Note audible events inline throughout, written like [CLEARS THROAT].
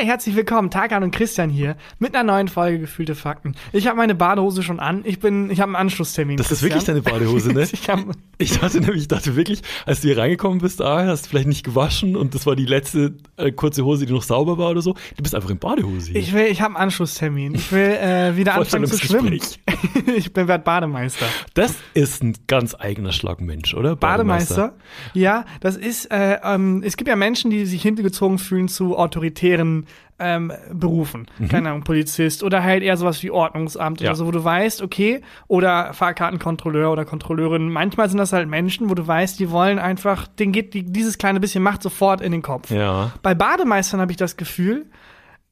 Hi, herzlich willkommen. Tarkan und Christian hier mit einer neuen Folge Gefühlte Fakten. Ich habe meine Badehose schon an. Ich bin, ich habe einen Anschlusstermin. Das ist wirklich deine Badehose, ne? [LAUGHS] ich, hab, ich dachte nämlich, ich dachte wirklich, als du hier reingekommen bist, ah, hast du vielleicht nicht gewaschen und das war die letzte äh, kurze Hose, die noch sauber war oder so. Du bist einfach in Badehose. Hier. Ich will, ich habe einen Anschlusstermin. Ich will äh, wieder [LAUGHS] anfangen zu schwimmen. [LAUGHS] ich bin werd Bademeister. Das ist ein ganz eigener Schlag Mensch, oder? Bademeister. Bademeister. Ja, das ist. Äh, ähm, es gibt ja Menschen, die sich hingezogen fühlen zu autoritären ähm, Berufen. Mhm. Keine Ahnung, Polizist oder halt eher sowas wie Ordnungsamt ja. oder so, wo du weißt, okay, oder Fahrkartenkontrolleur oder Kontrolleurin. Manchmal sind das halt Menschen, wo du weißt, die wollen einfach, denen geht die, dieses kleine bisschen Macht sofort in den Kopf. Ja. Bei Bademeistern habe ich das Gefühl,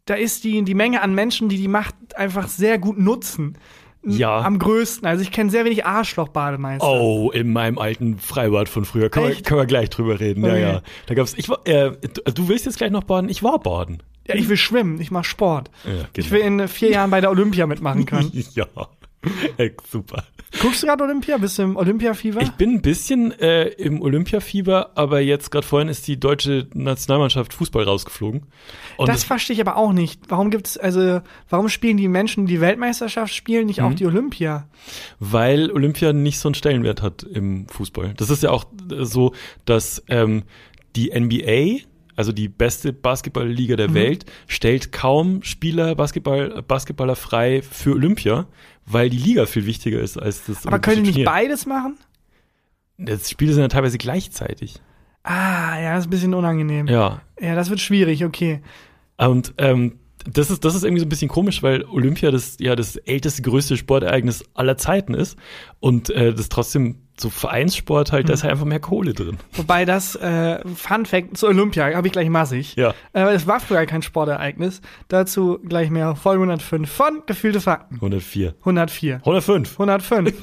da ist die, die Menge an Menschen, die die Macht einfach sehr gut nutzen ja. am größten. Also ich kenne sehr wenig Arschloch-Bademeister. Oh, in meinem alten Freibad von früher. Können, wir, können wir gleich drüber reden. Okay. Ja, ja. Da gab's, ich war, äh, du willst jetzt gleich noch baden? Ich war baden. Ja, ich will schwimmen, ich mach Sport. Ja, genau. Ich will in vier Jahren bei der Olympia mitmachen können. [LAUGHS] ja. [LAUGHS] Super. Guckst du gerade Olympia? Bist du im Olympiafieber? Ich bin ein bisschen äh, im Olympiafieber, aber jetzt gerade vorhin ist die deutsche Nationalmannschaft Fußball rausgeflogen. Und das verstehe ich aber auch nicht. Warum gibt's also warum spielen die Menschen, die Weltmeisterschaft spielen, nicht mhm. auch die Olympia? Weil Olympia nicht so einen Stellenwert hat im Fußball. Das ist ja auch so, dass ähm, die NBA also die beste Basketballliga der mhm. Welt, stellt kaum Spieler, Basketball, Basketballer frei für Olympia, weil die Liga viel wichtiger ist als das. Aber können die nicht beides machen? Das Spiele sind ja teilweise gleichzeitig. Ah, ja, das ist ein bisschen unangenehm. Ja. Ja, das wird schwierig, okay. Und ähm, das ist, das ist irgendwie so ein bisschen komisch, weil Olympia das ja das älteste, größte Sportereignis aller Zeiten ist und äh, das trotzdem so Vereinssport halt, da ist halt einfach mehr Kohle drin. Wobei das äh, Fun Fact zu Olympia habe ich gleich massig. Ja. Äh, es war früher kein Sportereignis. Dazu gleich mehr Folge 105 von Gefühlte Fakten. 104. 104. 105. 105.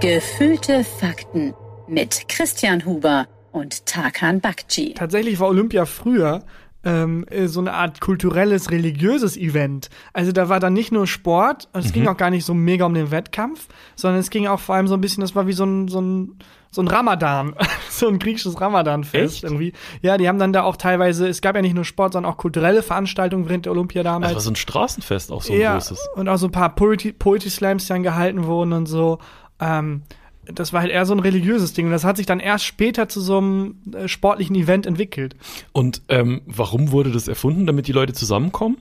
Gefühlte Fakten mit Christian Huber und Tarkan Bakci. Tatsächlich war Olympia früher ähm, äh, so eine Art kulturelles, religiöses Event. Also da war dann nicht nur Sport, es mhm. ging auch gar nicht so mega um den Wettkampf, sondern es ging auch vor allem so ein bisschen, das war wie so ein, so ein, so ein Ramadan, [LAUGHS] so ein griechisches Ramadan-Fest irgendwie. Ja, die haben dann da auch teilweise, es gab ja nicht nur Sport, sondern auch kulturelle Veranstaltungen während der Olympia damals. Das war so ein Straßenfest auch so ein ja, großes. Und auch so ein paar Poetry, Poetry Slams, die dann gehalten wurden und so. Ähm, das war halt eher so ein religiöses Ding. Und das hat sich dann erst später zu so einem äh, sportlichen Event entwickelt. Und ähm, warum wurde das erfunden, damit die Leute zusammenkommen?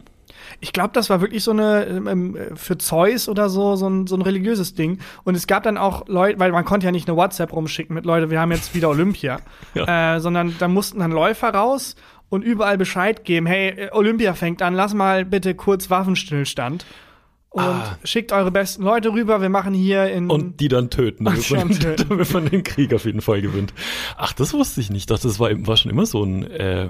Ich glaube, das war wirklich so eine, ähm, für Zeus oder so, so ein, so ein religiöses Ding. Und es gab dann auch Leute, weil man konnte ja nicht eine WhatsApp rumschicken mit Leute, wir haben jetzt wieder Olympia. [LAUGHS] ja. äh, sondern da mussten dann Läufer raus und überall Bescheid geben, hey, Olympia fängt an, lass mal bitte kurz Waffenstillstand und ah. schickt eure besten Leute rüber. Wir machen hier in. Und die dann töten, damit, man, töten. [LAUGHS] damit man den Krieg auf jeden Fall gewinnt. Ach, das wusste ich nicht. Das war, war schon immer so ein, äh,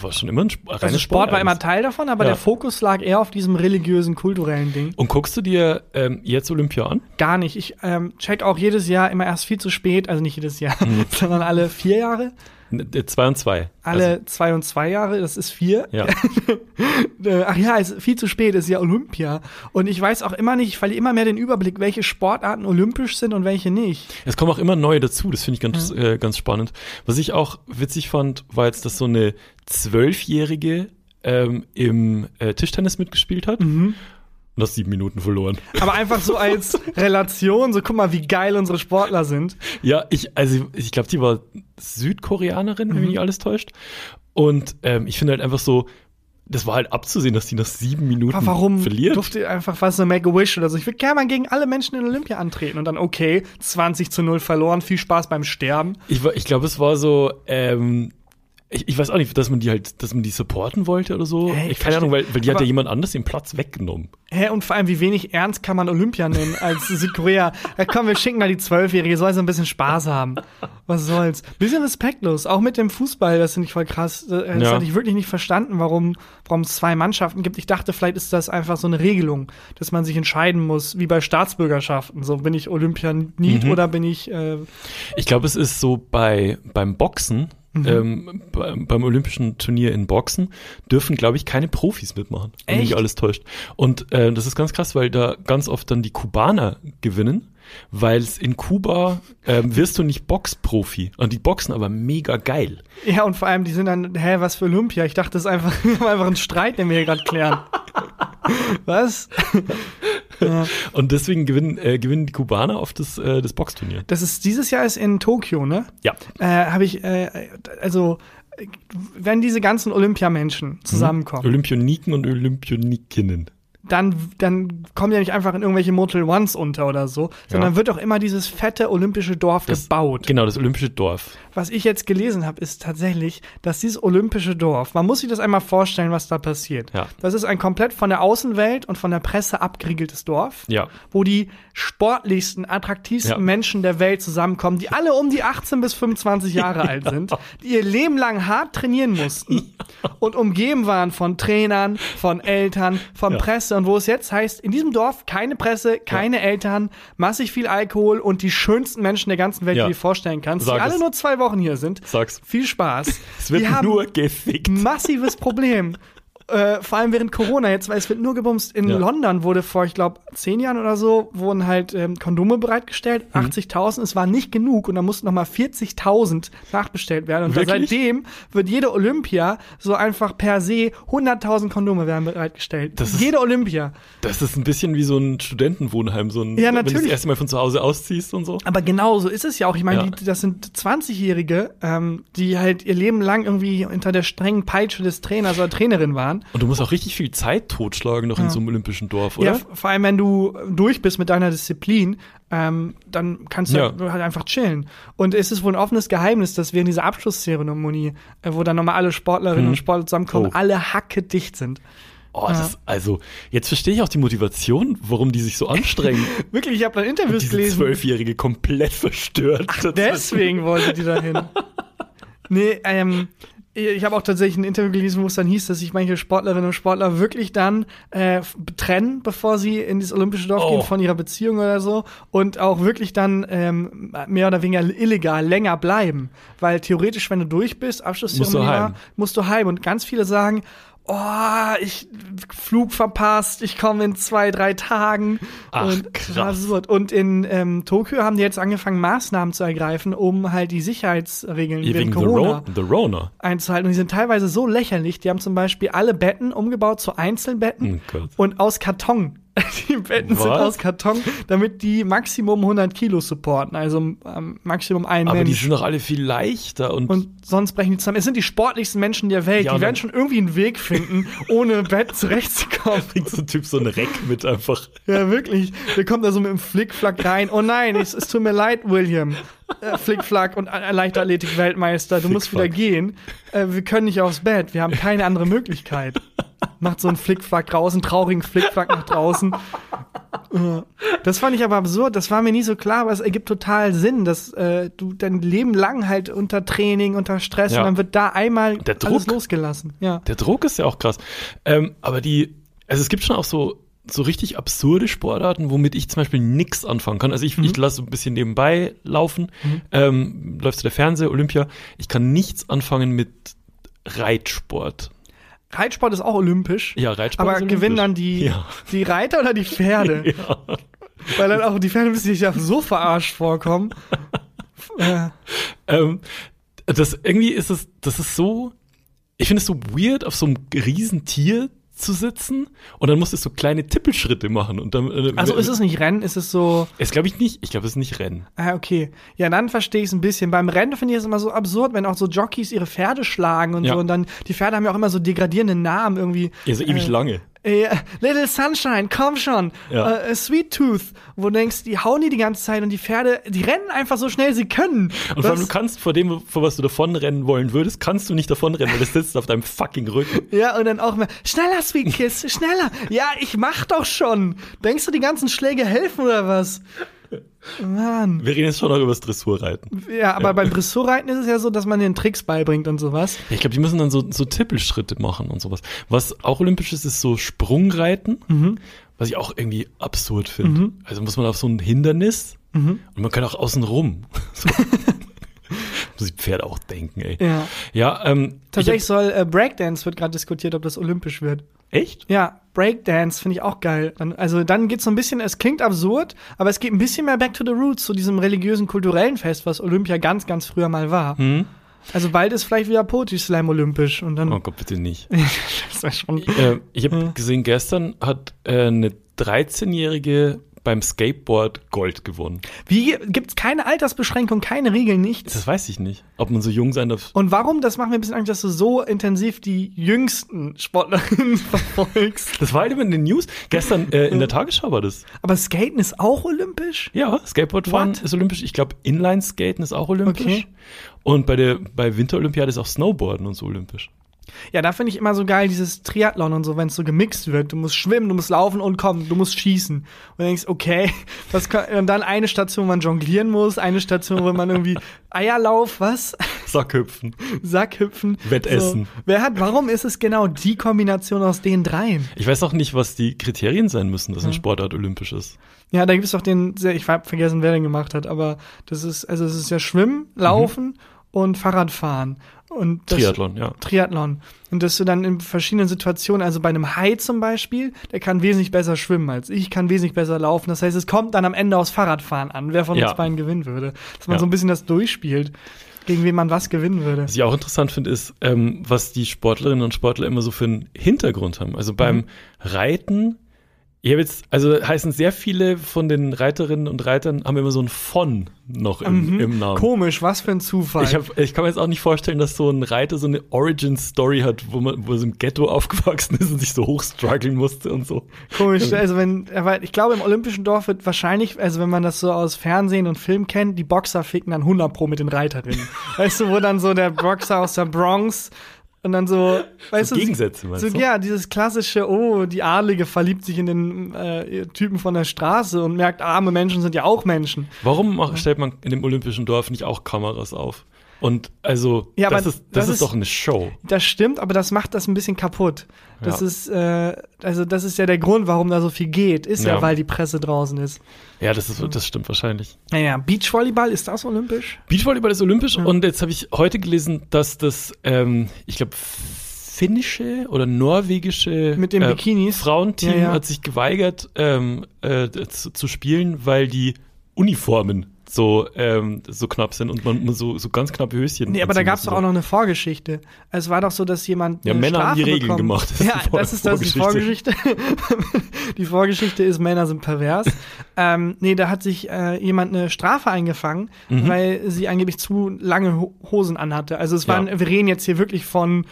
war schon immer ein reines also Sport war immer Teil davon, aber ja. der Fokus lag eher auf diesem religiösen, kulturellen Ding. Und guckst du dir ähm, jetzt Olympia an? Gar nicht. Ich ähm, check auch jedes Jahr immer erst viel zu spät, also nicht jedes Jahr, mhm. [LAUGHS] sondern alle vier Jahre. Zwei und zwei. Alle also, zwei und zwei Jahre, das ist vier. Ja. Äh, [LAUGHS] ach ja, ist viel zu spät, ist ja Olympia. Und ich weiß auch immer nicht, ich verliere immer mehr den Überblick, welche Sportarten olympisch sind und welche nicht. Es kommen auch immer neue dazu, das finde ich ganz, ja. äh, ganz spannend. Was ich auch witzig fand, war jetzt, dass so eine Zwölfjährige ähm, im äh, Tischtennis mitgespielt hat. Mhm hast sieben Minuten verloren. Aber einfach so als Relation, so guck mal, wie geil unsere Sportler sind. Ja, ich, also ich glaube, die war Südkoreanerin, wenn mhm. mich nicht alles täuscht. Und ähm, ich finde halt einfach so, das war halt abzusehen, dass die nach sieben Minuten Aber warum verliert. durfte einfach was so Make-A-Wish oder so? Ich würde gerne mal gegen alle Menschen in Olympia antreten und dann, okay, 20 zu 0 verloren, viel Spaß beim Sterben. Ich, ich glaube, es war so, ähm, ich, ich weiß auch nicht, dass man die halt, dass man die supporten wollte oder so. Hey, ich keine Ahnung, weil, weil die hat ja jemand anders den Platz weggenommen. Hä, und vor allem, wie wenig ernst kann man Olympia nehmen als [LAUGHS] Südkorea? Ja, komm, wir schicken da die Zwölfjährige, soll so ein bisschen Spaß haben. Was soll's? Bisschen respektlos, auch mit dem Fußball, das finde ich voll krass. Das ja. hatte ich wirklich nicht verstanden, warum, warum es zwei Mannschaften gibt. Ich dachte, vielleicht ist das einfach so eine Regelung, dass man sich entscheiden muss, wie bei Staatsbürgerschaften. So, bin ich Olympianit mhm. oder bin ich. Äh ich glaube, es ist so bei beim Boxen Mhm. Ähm, beim Olympischen Turnier in Boxen dürfen, glaube ich, keine Profis mitmachen, wenn mich alles täuscht. Und äh, das ist ganz krass, weil da ganz oft dann die Kubaner gewinnen. Weil es in Kuba ähm, wirst du nicht Boxprofi. Und die boxen aber mega geil. Ja, und vor allem, die sind dann, hä, was für Olympia? Ich dachte, das ist einfach, [LAUGHS] einfach ein Streit, den wir hier gerade klären. [LAUGHS] was? [LAUGHS] ja. Und deswegen gewinnen, äh, gewinnen die Kubaner auf das, äh, das Boxturnier. Das ist dieses Jahr ist in Tokio, ne? Ja. Äh, Habe ich, äh, also wenn diese ganzen Olympiamenschen zusammenkommen. Mhm. Olympioniken und Olympionikinnen dann, dann kommen ja nicht einfach in irgendwelche Mortal Ones unter oder so, sondern Ja. wird auch immer dieses fette olympische Dorf Das- gebaut. Genau, das olympische Dorf. Was ich jetzt gelesen habe, ist tatsächlich, dass dieses olympische Dorf, man muss sich das einmal vorstellen, was da passiert. Ja. Das ist ein komplett von der Außenwelt und von der Presse abgeriegeltes Dorf, Ja. wo die sportlichsten, attraktivsten. Menschen der Welt zusammenkommen, die alle um die 18 bis 25 Jahre [LAUGHS] alt sind, die ihr Leben lang hart trainieren mussten [LAUGHS] und umgeben waren von Trainern, von Eltern, von. Presse und wo es jetzt heißt, in diesem Dorf keine Presse, keine Eltern, massig viel Alkohol und die schönsten Menschen der ganzen Welt, Ja. die du dir vorstellen kannst, Sag die alle es. nur zwei Wochen hier sind. Sag's. Viel Spaß. [LAUGHS] Es wird die haben nur gefickt. massives Problem. Äh, vor allem während Corona jetzt, weil es wird nur gebumst. In Ja. London wurde vor, ich glaube, zehn Jahren oder so, wurden halt ähm, Kondome bereitgestellt. Mhm. 80.000, es war nicht genug und da mussten nochmal 40.000 nachbestellt werden. Und seitdem wird jede Olympia so einfach per se 100.000 Kondome werden bereitgestellt. Das ist- jede Olympia. Das ist ein bisschen wie so ein Studentenwohnheim, so ein, Ja, wenn du das natürlich. erste Mal von zu Hause ausziehst und so. Aber genau so ist es ja auch. Ich meine, Ja. das sind 20-Jährige, ähm, die halt ihr Leben lang irgendwie unter der strengen Peitsche des Trainers oder Trainerin waren. Und du musst auch richtig viel Zeit totschlagen noch in so einem olympischen Dorf, oder? Ja, vor allem, wenn du durch bist mit deiner Disziplin, ähm, dann kannst du Ja. halt einfach chillen. Und es ist wohl ein offenes Geheimnis, dass während dieser Abschlusszeremonie, äh, wo dann nochmal alle Sportlerinnen und Sportler zusammenkommen, Oh. alle hacke dicht sind. Oh, das, also, jetzt verstehe ich auch die Motivation, warum die sich so anstrengen. [LAUGHS] Wirklich, ich habe dann Interviews Diese gelesen. Zwölfjährige komplett verstört. Das- Deswegen wollte die dahin. [LAUGHS] Nee, ähm, ich habe auch tatsächlich ein Interview gelesen, wo es dann hieß, dass sich manche Sportlerinnen und Sportler wirklich dann äh, trennen, bevor sie in dieses olympische Dorf Oh. gehen von ihrer Beziehung oder so und auch wirklich dann ähm, mehr oder weniger illegal länger bleiben, weil theoretisch, wenn du durch bist, Abschlusszeremonie Musst du heim. musst du heim und ganz viele sagen, oh, ich Flug verpasst, ich komme in zwei, drei Tagen. Ach, und krass. Und in ähm, Tokio haben die jetzt angefangen, Maßnahmen zu ergreifen, um halt die Sicherheitsregeln Ja, wegen The, Corona Ro The Rona. einzuhalten. Und die sind teilweise so lächerlich. Die haben zum Beispiel alle Betten umgebaut zu Einzelbetten Oh und aus Karton. [LAUGHS] Die Betten sind Was? aus Karton, damit die Maximum 100 Kilo supporten, also ähm, Maximum ein Aber die Mensch. sind doch alle viel leichter und, Und sonst brechen die zusammen. Es sind die sportlichsten Menschen der Welt. Ja, die werden schon irgendwie einen Weg finden, [LAUGHS] ohne Bett zurechtzukommen. bringt so ein Typ so ein Reck mit einfach. Ja, wirklich. Der kommt da so mit dem Flickflack rein. Oh nein, es, es tut mir leid, William. Äh, Flickflack und Leichtathletik-Weltmeister, du musst wieder gehen. Äh, wir können nicht aufs Bett, wir haben keine andere Möglichkeit. Macht so einen Flickflack einen traurigen Flickflack nach draußen. Das fand ich aber absurd, das war mir nie so klar, aber es ergibt total Sinn, dass äh, du dein Leben lang halt unter Training, unter Stress Ja. und dann wird da einmal Der alles Druck. losgelassen. Ja. Der Druck ist ja auch krass. Ähm, aber die, also es gibt schon auch so, so richtig absurde Sportarten, womit ich zum Beispiel nix anfangen kann. Also ich, ich lasse so ein bisschen nebenbei laufen, ähm, läuft der Fernseher, Olympia. Ich kann nichts anfangen mit Reitsport. Reitsport ist auch olympisch. Ja, Reitsport Aber ist gewinnen olympisch. dann die, Ja. die Reiter oder die Pferde? [LAUGHS] Ja. Weil dann auch die Pferde müssen sich ja so verarscht vorkommen. [LAUGHS] äh, Ähm, das irgendwie ist es, das ist so, ich finde es so weird, auf so einem Riesentier zu sitzen und dann musst du so kleine Tippelschritte machen und dann. äh, also ist es nicht Rennen, ist es so. Es glaube ich nicht. Ich glaube, es ist nicht Rennen. Ah, okay. Ja, dann verstehe ich es ein bisschen. Beim Rennen finde ich es immer so absurd, wenn auch so Jockeys ihre Pferde schlagen und Ja. so. Und dann, die Pferde haben ja auch immer so degradierende Namen irgendwie. Ja, so ewig Äh, lange. Äh, Little Sunshine, komm schon. Ja. Äh, Sweet Tooth, wo du denkst, die hauen die die ganze Zeit und die Pferde, die rennen einfach so schnell sie können. Und vor allem, du kannst vor dem, vor was du davonrennen wollen würdest, kannst du nicht davonrennen, weil das sitzt auf deinem fucking Rücken. Ja, und dann auch mal, schneller, Sweet Kiss, schneller. Ja, ich mach doch schon. Denkst du, die ganzen Schläge helfen oder was? Mann. Wir reden jetzt schon noch über das Dressurreiten. Ja, aber beim Dressurreiten ist es ja so, dass man den Tricks beibringt und sowas. Ja, Ich glaube, die müssen dann so, so Tippelschritte machen und sowas. Was auch olympisch ist, ist so Sprungreiten, Mhm. was ich auch irgendwie absurd finde. Also muss man auf so ein Hindernis Mhm. und man kann auch außen rum. [LAUGHS] So. muss die Pferde auch denken, ey. Ja. Ja, ähm, Tatsächlich soll äh, Breakdance wird gerade diskutiert, ob das olympisch wird. Echt? Ja, Breakdance finde ich auch geil. Dann, also dann geht's so ein bisschen, es klingt absurd, aber es geht ein bisschen mehr back to the roots, zu diesem religiösen, kulturellen Fest, was Olympia ganz, ganz früher mal war. Hm? Also bald ist vielleicht wieder Poetry Slam olympisch und dann. Oh Gott, bitte nicht. [LAUGHS] das war schon. äh, ich habe gesehen, gestern hat äh, eine 13-jährige beim Skateboard Gold gewonnen. Wie gibt's keine Altersbeschränkung, keine Regeln, nichts? Das weiß ich nicht, ob man so jung sein darf. Und warum? Das macht mir ein bisschen Angst, dass du so intensiv die jüngsten Sportlerinnen [LAUGHS] verfolgst. Das war halt immer in den News. Gestern äh, in der Tagesschau war das. Aber Skaten ist auch olympisch? Ja, Skateboardfahren What? ist olympisch. Ich glaube, Inline-Skaten ist auch olympisch. Okay. Und bei der bei Winterolympiade ist auch Snowboarden und so olympisch. Ja, da finde ich immer so geil, dieses Triathlon und so, wenn es so gemixt wird. Du musst schwimmen, du musst laufen und komm, du musst schießen. Und du denkst, okay, [LAUGHS] was kann, und dann eine Station, wo man jonglieren muss, eine Station, wo man irgendwie [LAUGHS] Eierlauf, was? Sackhüpfen. Sackhüpfen. Wettessen. So. Wer hat, warum ist es genau die Kombination aus den dreien? Ich weiß auch nicht, was die Kriterien sein müssen, dass eine Sportart olympisch ist. Ja, da gibt es doch den, sehr- ich hab vergessen, wer den gemacht hat, aber das ist, also es ist ja Schwimmen, Laufen und Fahrradfahren. Und das, Triathlon, ja. Triathlon. Und dass du dann in verschiedenen Situationen, also bei einem Hai zum Beispiel, der kann wesentlich besser schwimmen als ich, kann wesentlich besser laufen. Das heißt, es kommt dann am Ende aufs Fahrradfahren an, wer von Ja. uns beiden gewinnen würde. Dass man Ja. so ein bisschen das durchspielt, gegen wen man was gewinnen würde. Was ich auch interessant finde, ist, ähm, was die Sportlerinnen und Sportler immer so für einen Hintergrund haben. Also beim Mhm. Reiten, ich habe jetzt, also heißen sehr viele von den Reiterinnen und Reitern haben immer so ein von noch im, Mhm. im Namen. Komisch, was für ein Zufall. Ich, hab, ich kann mir jetzt auch nicht vorstellen, dass so ein Reiter so eine Origin-Story hat, wo man wo so im Ghetto aufgewachsen ist und sich so hochstruggeln musste und so. Komisch, also wenn, aber ich glaube, im olympischen Dorf wird wahrscheinlich, also wenn man das so aus Fernsehen und Film kennt, die Boxer ficken dann 100 pro mit den Reiterinnen. [LAUGHS] weißt du, wo dann so der Boxer aus der Bronx und dann so, [LAUGHS] weißt So du, Gegensätze, so, du? ja, dieses klassische, oh, die Adlige verliebt sich in den äh, Typen von der Straße und merkt, arme Menschen sind ja auch Menschen. Warum stellt man in dem olympischen Dorf nicht auch Kameras auf? Und also, Ja, das, ist, das, das ist doch eine Show. Das stimmt, aber das macht das ein bisschen kaputt. Das Ja. ist, äh, also das ist ja der Grund, warum da so viel geht, ist ja, Ja. weil die Presse draußen ist. Ja, das, ist, das stimmt wahrscheinlich. Naja, Beachvolleyball, ist das olympisch? Beachvolleyball ist olympisch und jetzt habe ich heute gelesen, dass das, ähm, ich glaube, finnische oder norwegische Mit den äh, Bikinis? Frauenteam Ja, ja. hat sich geweigert ähm, äh, zu, zu spielen, weil die Uniformen so ähm, so knapp sind und man so so ganz knappe Höschen. Nee, aber da gab es doch auch noch eine Vorgeschichte. Es war doch so, dass jemand. Ja, Männer haben die Strafe Regeln bekommen. gemacht. Das ja, das ist das die Vorgeschichte. [LAUGHS] die Vorgeschichte ist, Männer sind pervers. [LAUGHS] ähm, nee, da hat sich äh, jemand eine Strafe eingefangen, Mhm. weil sie angeblich zu lange Ho- Hosen anhatte. Also es waren, Ja. wir reden jetzt hier wirklich von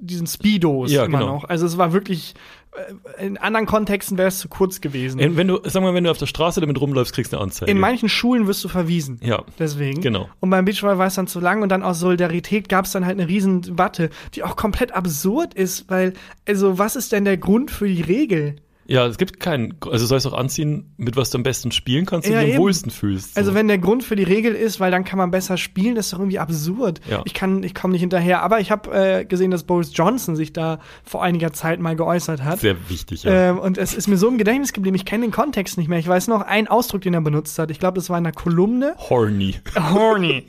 diesen Speedos Ja, immer genau. noch. Also es war wirklich. Äh, In anderen Kontexten wäre es zu kurz gewesen. Wenn du, sag mal, wenn du auf der Straße damit rumläufst, kriegst du eine Anzeige. In manchen Schulen wirst du verwiesen. ja. Deswegen. Genau. Und beim Beachvolleyball war es dann zu lang und dann aus Solidarität gab es dann halt eine riesen Debatte, die auch komplett absurd ist, weil, also was ist denn der Grund für die Regel? Ja, es gibt keinen, also du sollst auch anziehen, mit was du am besten spielen kannst und Ja, dich am wohlsten fühlst. So. Also wenn der Grund für die Regel ist, weil dann kann man besser spielen, das ist doch irgendwie absurd. Ja. Ich kann, ich komme nicht hinterher. Aber ich habe äh, gesehen, dass Boris Johnson sich da vor einiger Zeit mal geäußert hat. Sehr wichtig, ja. Ähm, und es ist mir so im Gedächtnis geblieben. Ich kenne den Kontext nicht mehr. Ich weiß noch einen Ausdruck, den er benutzt hat. Ich glaube, das war in einer Kolumne. Horny. [LAUGHS] Horny.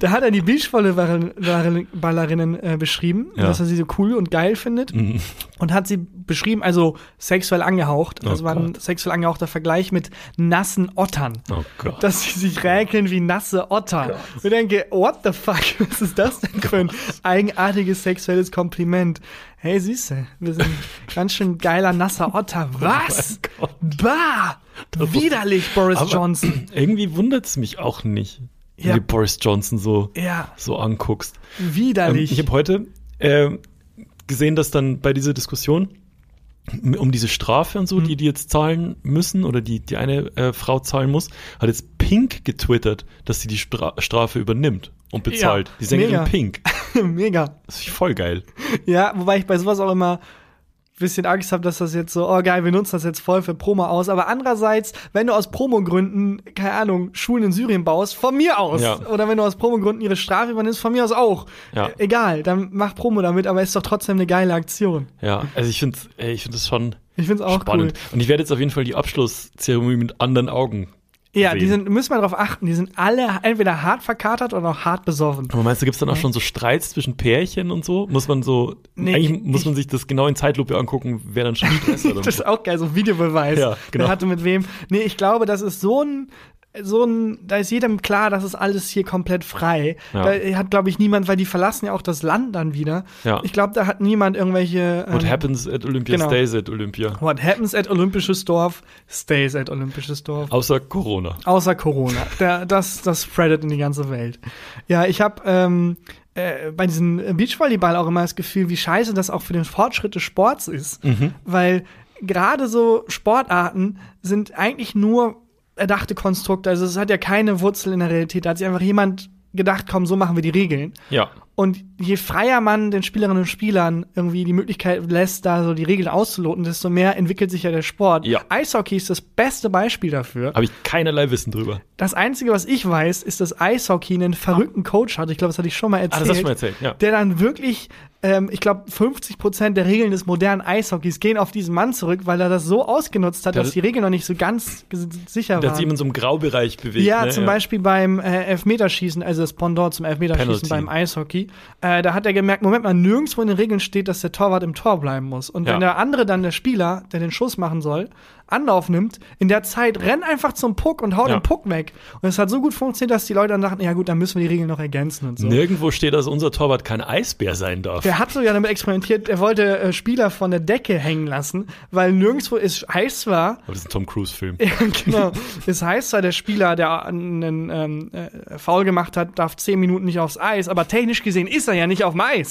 da hat er die Beachvolleyballerinnen äh, beschrieben, Ja. dass er sie so cool und geil findet Mhm. und hat sie beschrieben, also sexuell angehaucht. Oh Das war ein Gott. sexuell angehauchter Vergleich mit nassen Ottern. Oh Gott. Dass sie sich räkeln wie nasse Otter. Und ich denke, what the fuck, [LAUGHS] was ist das denn für ein eigenartiges sexuelles Kompliment? Hey, Süße, wir sind [LAUGHS] ganz schön geiler nasser Otter. Was? Oh mein Gott. Bah! Widerlich, Boris Johnson. [CLEARS THROAT] Irgendwie wundert es mich auch nicht, Ja. wie du Boris Johnson so, Ja, so anguckst. Ähm, widerlich. ich habe heute ähm, gesehen, dass dann bei dieser Diskussion um diese Strafe und so, Mhm. die die jetzt zahlen müssen oder die die eine äh, Frau zahlen muss, hat jetzt Pink getwittert, dass sie die Stra Strafe übernimmt und bezahlt. Ja, die Sängerin mega. Pink. [LAUGHS] Mega. Das ist voll geil. Ja, wobei ich bei sowas auch immer bisschen Angst habe, dass das jetzt so, oh geil, wir nutzen das jetzt voll für Promo aus. Aber andererseits, wenn du aus Promogründen, keine Ahnung, Schulen in Syrien baust, von mir aus. Ja. Oder wenn du aus Promogründen ihre Strafe übernimmst, von mir aus auch. Ja. Äh, egal, dann mach Promo damit, aber ist doch trotzdem eine geile Aktion. Ja, also ich finde ich finde das schon Ich find's auch spannend. cool. Und ich werde jetzt auf jeden Fall die Abschlusszeremonie mit anderen Augen Ja, die sind, müssen wir darauf achten, die sind alle entweder hart verkatert oder auch hart besoffen. Aber meinst du, gibt es dann auch schon so Streits zwischen Pärchen und so? Muss man so, Nee, eigentlich ich- muss man sich das genau in Zeitlupe angucken, wer dann schon Stress hat. [LAUGHS] Das ist auch geil, so ein Videobeweis. Ja, genau. Wer hatte mit wem. Nee, ich glaube, das ist so ein, so ein, da ist jedem klar, das ist alles hier komplett frei. Ja. Da hat, glaube ich, niemand, weil die verlassen ja auch das Land dann wieder. Ja. Ich glaube, da hat niemand irgendwelche. What ähm, happens at Olympia genau. stays at Olympia. What happens at Olympisches Dorf stays at Olympisches Dorf. Außer Corona. Außer Corona. [LAUGHS] Der, das, das spreadet in die ganze Welt. Ja, ich habe ähm, äh, bei diesem Beachvolleyball auch immer das Gefühl, wie scheiße das auch für den Fortschritt des Sports ist. Weil gerade so Sportarten sind eigentlich nur erdachte Konstrukte. Also es hat ja keine Wurzel in der Realität. Da hat sich einfach jemand gedacht, komm, so machen wir die Regeln. Ja. Und je freier man den Spielerinnen und Spielern irgendwie die Möglichkeit lässt, da so die Regeln auszuloten, desto mehr entwickelt sich ja der Sport. Ja. Eishockey ist das beste Beispiel dafür. Habe ich keinerlei Wissen drüber. Das Einzige, was ich weiß, ist, dass Eishockey einen verrückten Coach hat. Ich glaube, das hatte ich schon mal erzählt. Ah, das hast du schon mal erzählt, ja. Der dann wirklich, ähm, ich glaube, 50 Prozent der Regeln des modernen Eishockeys gehen auf diesen Mann zurück, weil er das so ausgenutzt hat, Der dass die Regeln noch nicht so ganz sicher Der hat sich immer waren. in so einem Graubereich bewegt. Ja, ne? zum Beispiel beim äh, Elfmeterschießen, also das Pendant zum Elfmeterschießen Penalty. beim Eishockey. Äh, da hat er gemerkt, Moment mal, nirgendwo in den Regeln steht, dass der Torwart im Tor bleiben muss. Und Ja. wenn der andere dann, der Spieler, der den Schuss machen soll, Anlauf nimmt, in der Zeit renn einfach zum Puck und haut Ja. den Puck weg. Und es hat so gut funktioniert, dass die Leute dann dachten, ja gut, dann müssen wir die Regeln noch ergänzen und so. Nirgendwo steht, dass unser Torwart kein Eisbär sein darf. Der hat sogar damit experimentiert, er wollte äh, Spieler von der Decke hängen lassen, weil nirgendwo es heiß war, Aber das ist ein Tom Cruise-Film. [LAUGHS] ja, genau. Es heißt zwar, der Spieler, der einen ähm, äh, Foul gemacht hat, darf zehn Minuten nicht aufs Eis, aber technisch gesehen ist er ja nicht auf dem Eis.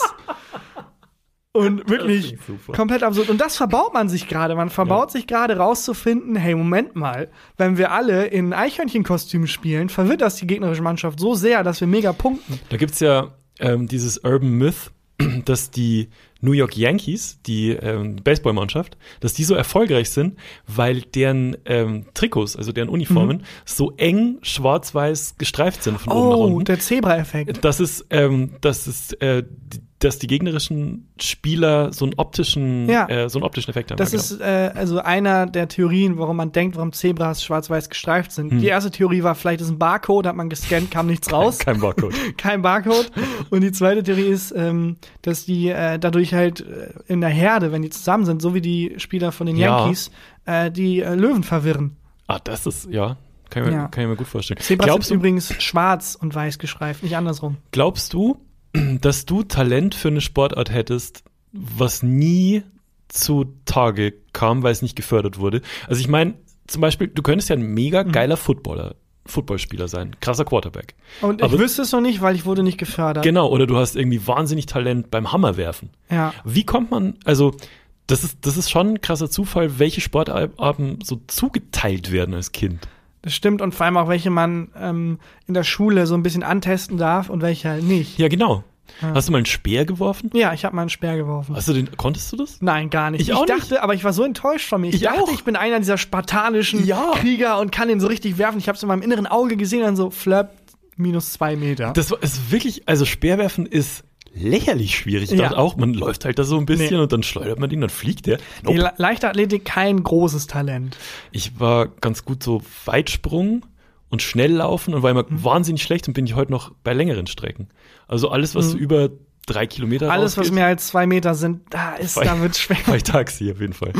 Und wirklich komplett absurd. Und das verbaut man sich gerade. Man verbaut sich gerade rauszufinden, hey, Moment mal, wenn wir alle in Eichhörnchenkostümen spielen, verwirrt das die gegnerische Mannschaft so sehr, dass wir mega punkten. Da gibt's ja ähm, dieses Urban Myth, [CLEARS THROAT] dass die New York Yankees, die ähm, Baseballmannschaft, dass die so erfolgreich sind, weil deren ähm, Trikots, also deren Uniformen, so eng schwarz-weiß gestreift sind von oben nach Oh, unten. der Zebra-Effekt. Das ist, ähm, das ist, äh, die- dass die gegnerischen Spieler so einen optischen, Ja. äh, so einen optischen Effekt haben. Das ja, ist äh, also einer der Theorien, warum man denkt, warum Zebras schwarz-weiß gestreift sind. Hm. Die erste Theorie war, vielleicht ist ein Barcode, hat man gescannt, kam nichts [LAUGHS] raus. Kein Barcode. [LAUGHS] kein Barcode. Und die zweite Theorie ist, ähm, dass die äh, dadurch halt äh, in der Herde, wenn die zusammen sind, so wie die Spieler von den Ja. Yankees, äh, die äh, Löwen verwirren. ah, das ist, ja, kann ich, mir, Ja. kann ich mir gut vorstellen. Zebras Glaubst sind du, übrigens schwarz und weiß gestreift, nicht andersrum. glaubst du, [CLEARS THROAT] dass du Talent für eine Sportart hättest, was nie zutage kam, weil es nicht gefördert wurde? Also ich meine, zum Beispiel, du könntest ja ein mega Mhm. geiler Footballer, Footballspieler sein, krasser Quarterback. Und ich Aber- wüsste es noch nicht, weil ich wurde nicht gefördert. Genau, oder du hast irgendwie wahnsinnig Talent beim Hammerwerfen. ja. Wie kommt man, also das ist, das ist schon ein krasser Zufall, welche Sportarten so zugeteilt werden als Kind. Stimmt und vor allem auch, welche man ähm, in der Schule so ein bisschen antesten darf und welche halt nicht. Ja, genau. Ja. Hast du mal einen Speer geworfen? Ja, ich habe mal einen Speer geworfen. Hast du den, konntest du das? Nein, gar nicht. Ich auch dachte, nicht. aber ich war so enttäuscht von mir. Ich, Ich dachte, auch. ich bin einer dieser spartanischen Ja. Krieger und kann den so richtig werfen. Ich habe es in meinem inneren Auge gesehen, dann so flap minus zwei Meter. Das ist wirklich, also Speerwerfen ist lächerlich schwierig. Ich Ja. dachte auch, man läuft halt da so ein bisschen Nee. und dann schleudert man ihn, dann fliegt der. Die Nope. Le Leichtathletik kein großes Talent. Ich war ganz gut so Weitsprung und Schnelllaufen und war immer Mhm. wahnsinnig schlecht und bin ich heute noch bei längeren Strecken. Also alles, was so über drei Kilometer Mhm. Alles, was rausgeht, mehr als zwei Meter sind, da ist, da wird schwer. [LAUGHS] Bei Taxi auf jeden Fall.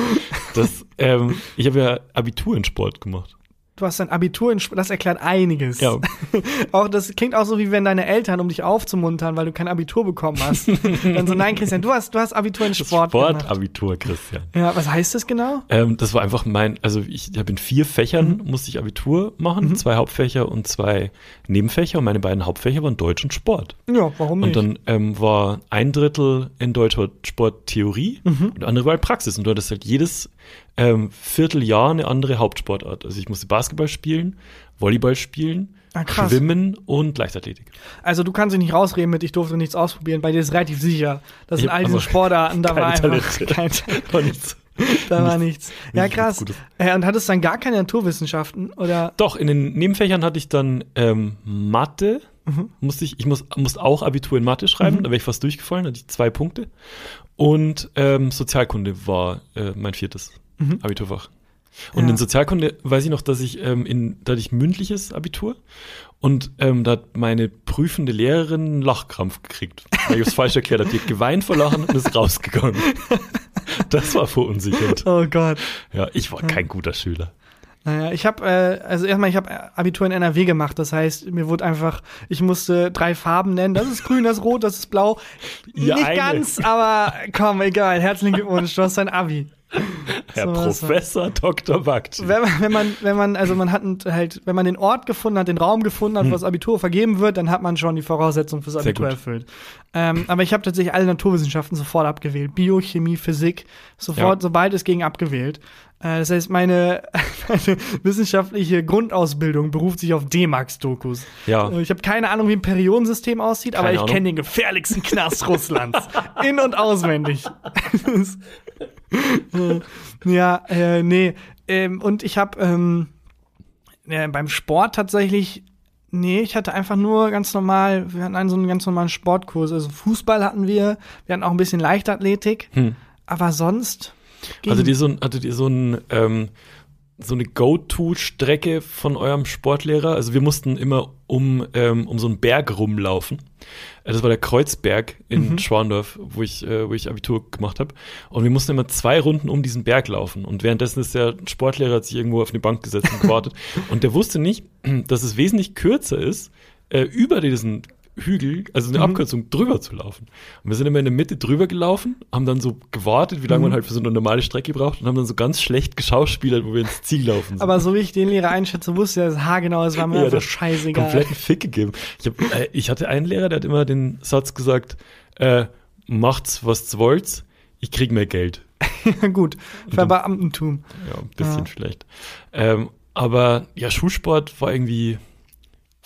Das, ähm, ich habe ja Abitur in Sport gemacht. Du hast ein Abitur in Sp das erklärt einiges. Ja. [LAUGHS] auch das klingt auch so wie wenn deine Eltern, um dich aufzumuntern, weil du kein Abitur bekommen hast, [LAUGHS] dann so nein, Christian, du hast du hast Abitur in Sport. Sportabitur, Christian. Ja, was heißt das genau? Ähm, das war einfach mein, also ich habe in vier Fächern Mhm. musste ich Abitur machen, zwei Hauptfächer und zwei Nebenfächer und meine beiden Hauptfächer waren Deutsch und Sport. Ja, warum nicht? Und dann ähm, war ein Drittel in deutscher Sport Theorie Mhm. und der andere war halt Praxis. Und du hattest halt jedes ähm, Vierteljahr eine andere Hauptsportart. Also ich musste Basketball spielen, Volleyball spielen, Ah. Schwimmen und Leichtathletik. Also du kannst dich nicht rausreden mit, ich durfte nichts ausprobieren, bei dir ist relativ sicher. Das Ich sind hab all diese einfach Sportarten, da war einfach kein, [LAUGHS] nichts. da war nichts. Ja, krass. Äh, und hattest dann gar keine Naturwissenschaften oder? Doch, in den Nebenfächern hatte ich dann ähm, Mathe. Mhm. Musste ich, ich muss, musste auch Abitur in Mathe schreiben, da wäre ich fast durchgefallen, hatte ich zwei Punkte. Und ähm, Sozialkunde war äh, mein viertes Mhm. Abiturfach. Und Ja. in Sozialkunde weiß ich noch, dass ich ähm, in, da hatte ich mündliches Abitur und ähm, da hat meine prüfende Lehrerin einen Lachkrampf gekriegt, weil ich es falsch erklärt habe. Die hat geweint vor Lachen und ist rausgegangen. [LAUGHS] Das war verunsichert. Oh Gott. Ja, ich war kein guter Schüler. Naja, ich habe, äh, also erstmal, ich habe Abitur in NRW gemacht. Das heißt, mir wurde einfach, ich musste drei Farben nennen. Das ist grün, das ist rot, das ist blau. Ja, Nicht eine. ganz, aber komm, egal. Herzlichen Glückwunsch, du hast dein Abi. Herr So Professor Dr. Bakti. Wenn man, wenn man, wenn man, also man hat halt, wenn man den Ort gefunden hat, den Raum gefunden hat, wo das Abitur vergeben wird, dann hat man schon die Voraussetzungen fürs Hm. Abitur erfüllt. Ähm, aber ich habe tatsächlich alle Naturwissenschaften sofort abgewählt. Bio, Chemie, Physik, sofort, Ja. sobald es ging, abgewählt. Äh, das heißt, meine, [LAUGHS] meine wissenschaftliche Grundausbildung beruft sich auf D-Max-Dokus. Ja. Ich habe keine Ahnung, wie ein Periodensystem aussieht, aber Keine ich Ahnung. kenne den gefährlichsten Knast Russlands. [LAUGHS] In- und auswendig. [LAUGHS] [LAUGHS] ja, äh, nee. Ähm, und ich habe ähm, äh, beim Sport tatsächlich, nee, ich hatte einfach nur ganz normal, wir hatten einen so einen ganz normalen Sportkurs. Also Fußball hatten wir, wir hatten auch ein bisschen Leichtathletik, Hm. aber sonst. Hattet ihr so ein, hattet ihr so ein, ähm, so eine Go-To-Strecke von eurem Sportlehrer? Also wir mussten immer um, ähm, um so einen Berg rumlaufen. Äh, Das war der Kreuzberg in Mhm. Schwandorf, wo ich, äh, wo ich Abitur gemacht habe. Und wir mussten immer zwei Runden um diesen Berg laufen. Und währenddessen ist der Sportlehrer hat sich irgendwo auf eine Bank gesetzt und gewartet. [LAUGHS] und der wusste nicht, dass es wesentlich kürzer ist, äh, über diesen Hügel, also eine Mhm. Abkürzung, drüber zu laufen. Und wir sind immer in der Mitte drüber gelaufen, haben dann so gewartet, wie lange Mhm. man halt für so eine normale Strecke braucht und haben dann so ganz schlecht geschauspielert, wo wir ins Ziel laufen sind. aber so wie ich den Lehrer einschätze, wusste er, das haargenau, es war mir Ja, einfach scheißegal. kompletten Fick gegeben. Ich, hab, äh, ich hatte einen Lehrer, der hat immer den Satz gesagt, äh, macht's, was wollt, ich krieg mehr Geld. [LAUGHS] Gut, Verbeamtentum. Ja, ein bisschen Ja. schlecht. Ähm, aber ja, Schulsport war irgendwie,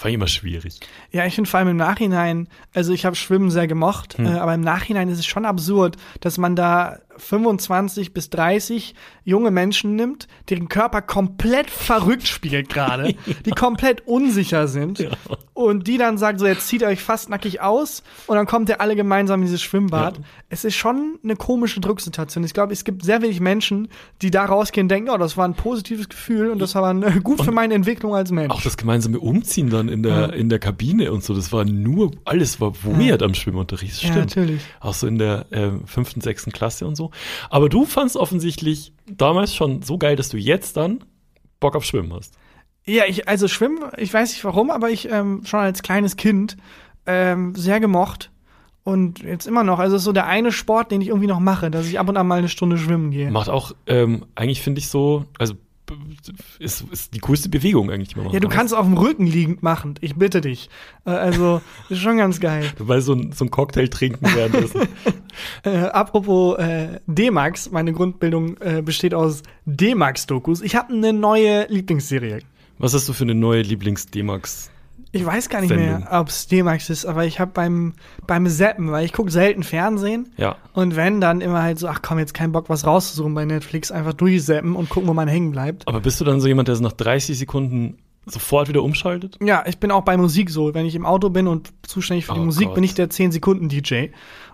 war immer schwierig. Ja, ich finde vor allem im Nachhinein, also ich habe Schwimmen sehr gemocht, Hm. äh, aber im Nachhinein ist es schon absurd, dass man da 25 bis 30 junge Menschen nimmt, deren Körper komplett verrückt spielt gerade, [LAUGHS] die komplett unsicher sind und die dann sagt, so jetzt zieht euch fast nackig aus und dann kommt ihr alle gemeinsam in dieses Schwimmbad. Ja. Es ist schon eine komische Drucksituation. Ich glaube, es gibt sehr wenig Menschen, die da rausgehen und denken, oh, das war ein positives Gefühl und das war äh, gut für meine Entwicklung als Mensch. Auch das gemeinsame Umziehen dann in der, in der Kabine und so, das war nur, alles war weird am Schwimmunterricht. Das ja, stimmt. natürlich. Auch so in der ähm, fünften, sechsten Klasse und so. Aber du fandst offensichtlich damals schon so geil, dass du jetzt dann Bock auf Schwimmen hast. Ja, ich, also Schwimmen, ich weiß nicht warum, aber ich ähm, schon als kleines Kind ähm, sehr gemocht. Und jetzt immer noch. Also es ist so der eine Sport, den ich irgendwie noch mache, dass ich ab und an mal eine Stunde schwimmen gehe. Macht auch, ähm, eigentlich finde ich so, also ist, ist die coolste Bewegung eigentlich, Ja, du kann. kannst auf dem Rücken liegend machen. Ich bitte dich. Äh, also, [LAUGHS] ist schon ganz geil. Weil so ein, so ein Cocktail trinken währenddessen. [LAUGHS] Äh, apropos äh, D-Max, meine Grundbildung äh, besteht aus D-Max-Dokus. Ich habe eine neue Lieblingsserie. Was hast du für eine neue Lieblings-D-Max? Ich weiß gar nicht Sendung. mehr, ob es D-Max ist, aber ich habe beim, beim Zappen, weil ich gucke selten Fernsehen. Ja. Und wenn, dann immer halt so, ach komm, jetzt kein Bock, was rauszusuchen bei Netflix, einfach durchzappen und gucken, wo man hängen bleibt. Aber bist du dann so jemand, der es nach 30 Sekunden sofort wieder umschaltet? Ja, ich bin auch bei Musik so. Wenn ich im Auto bin und zuständig für die Oh Musik, Gott. bin ich der 10-Sekunden-DJ.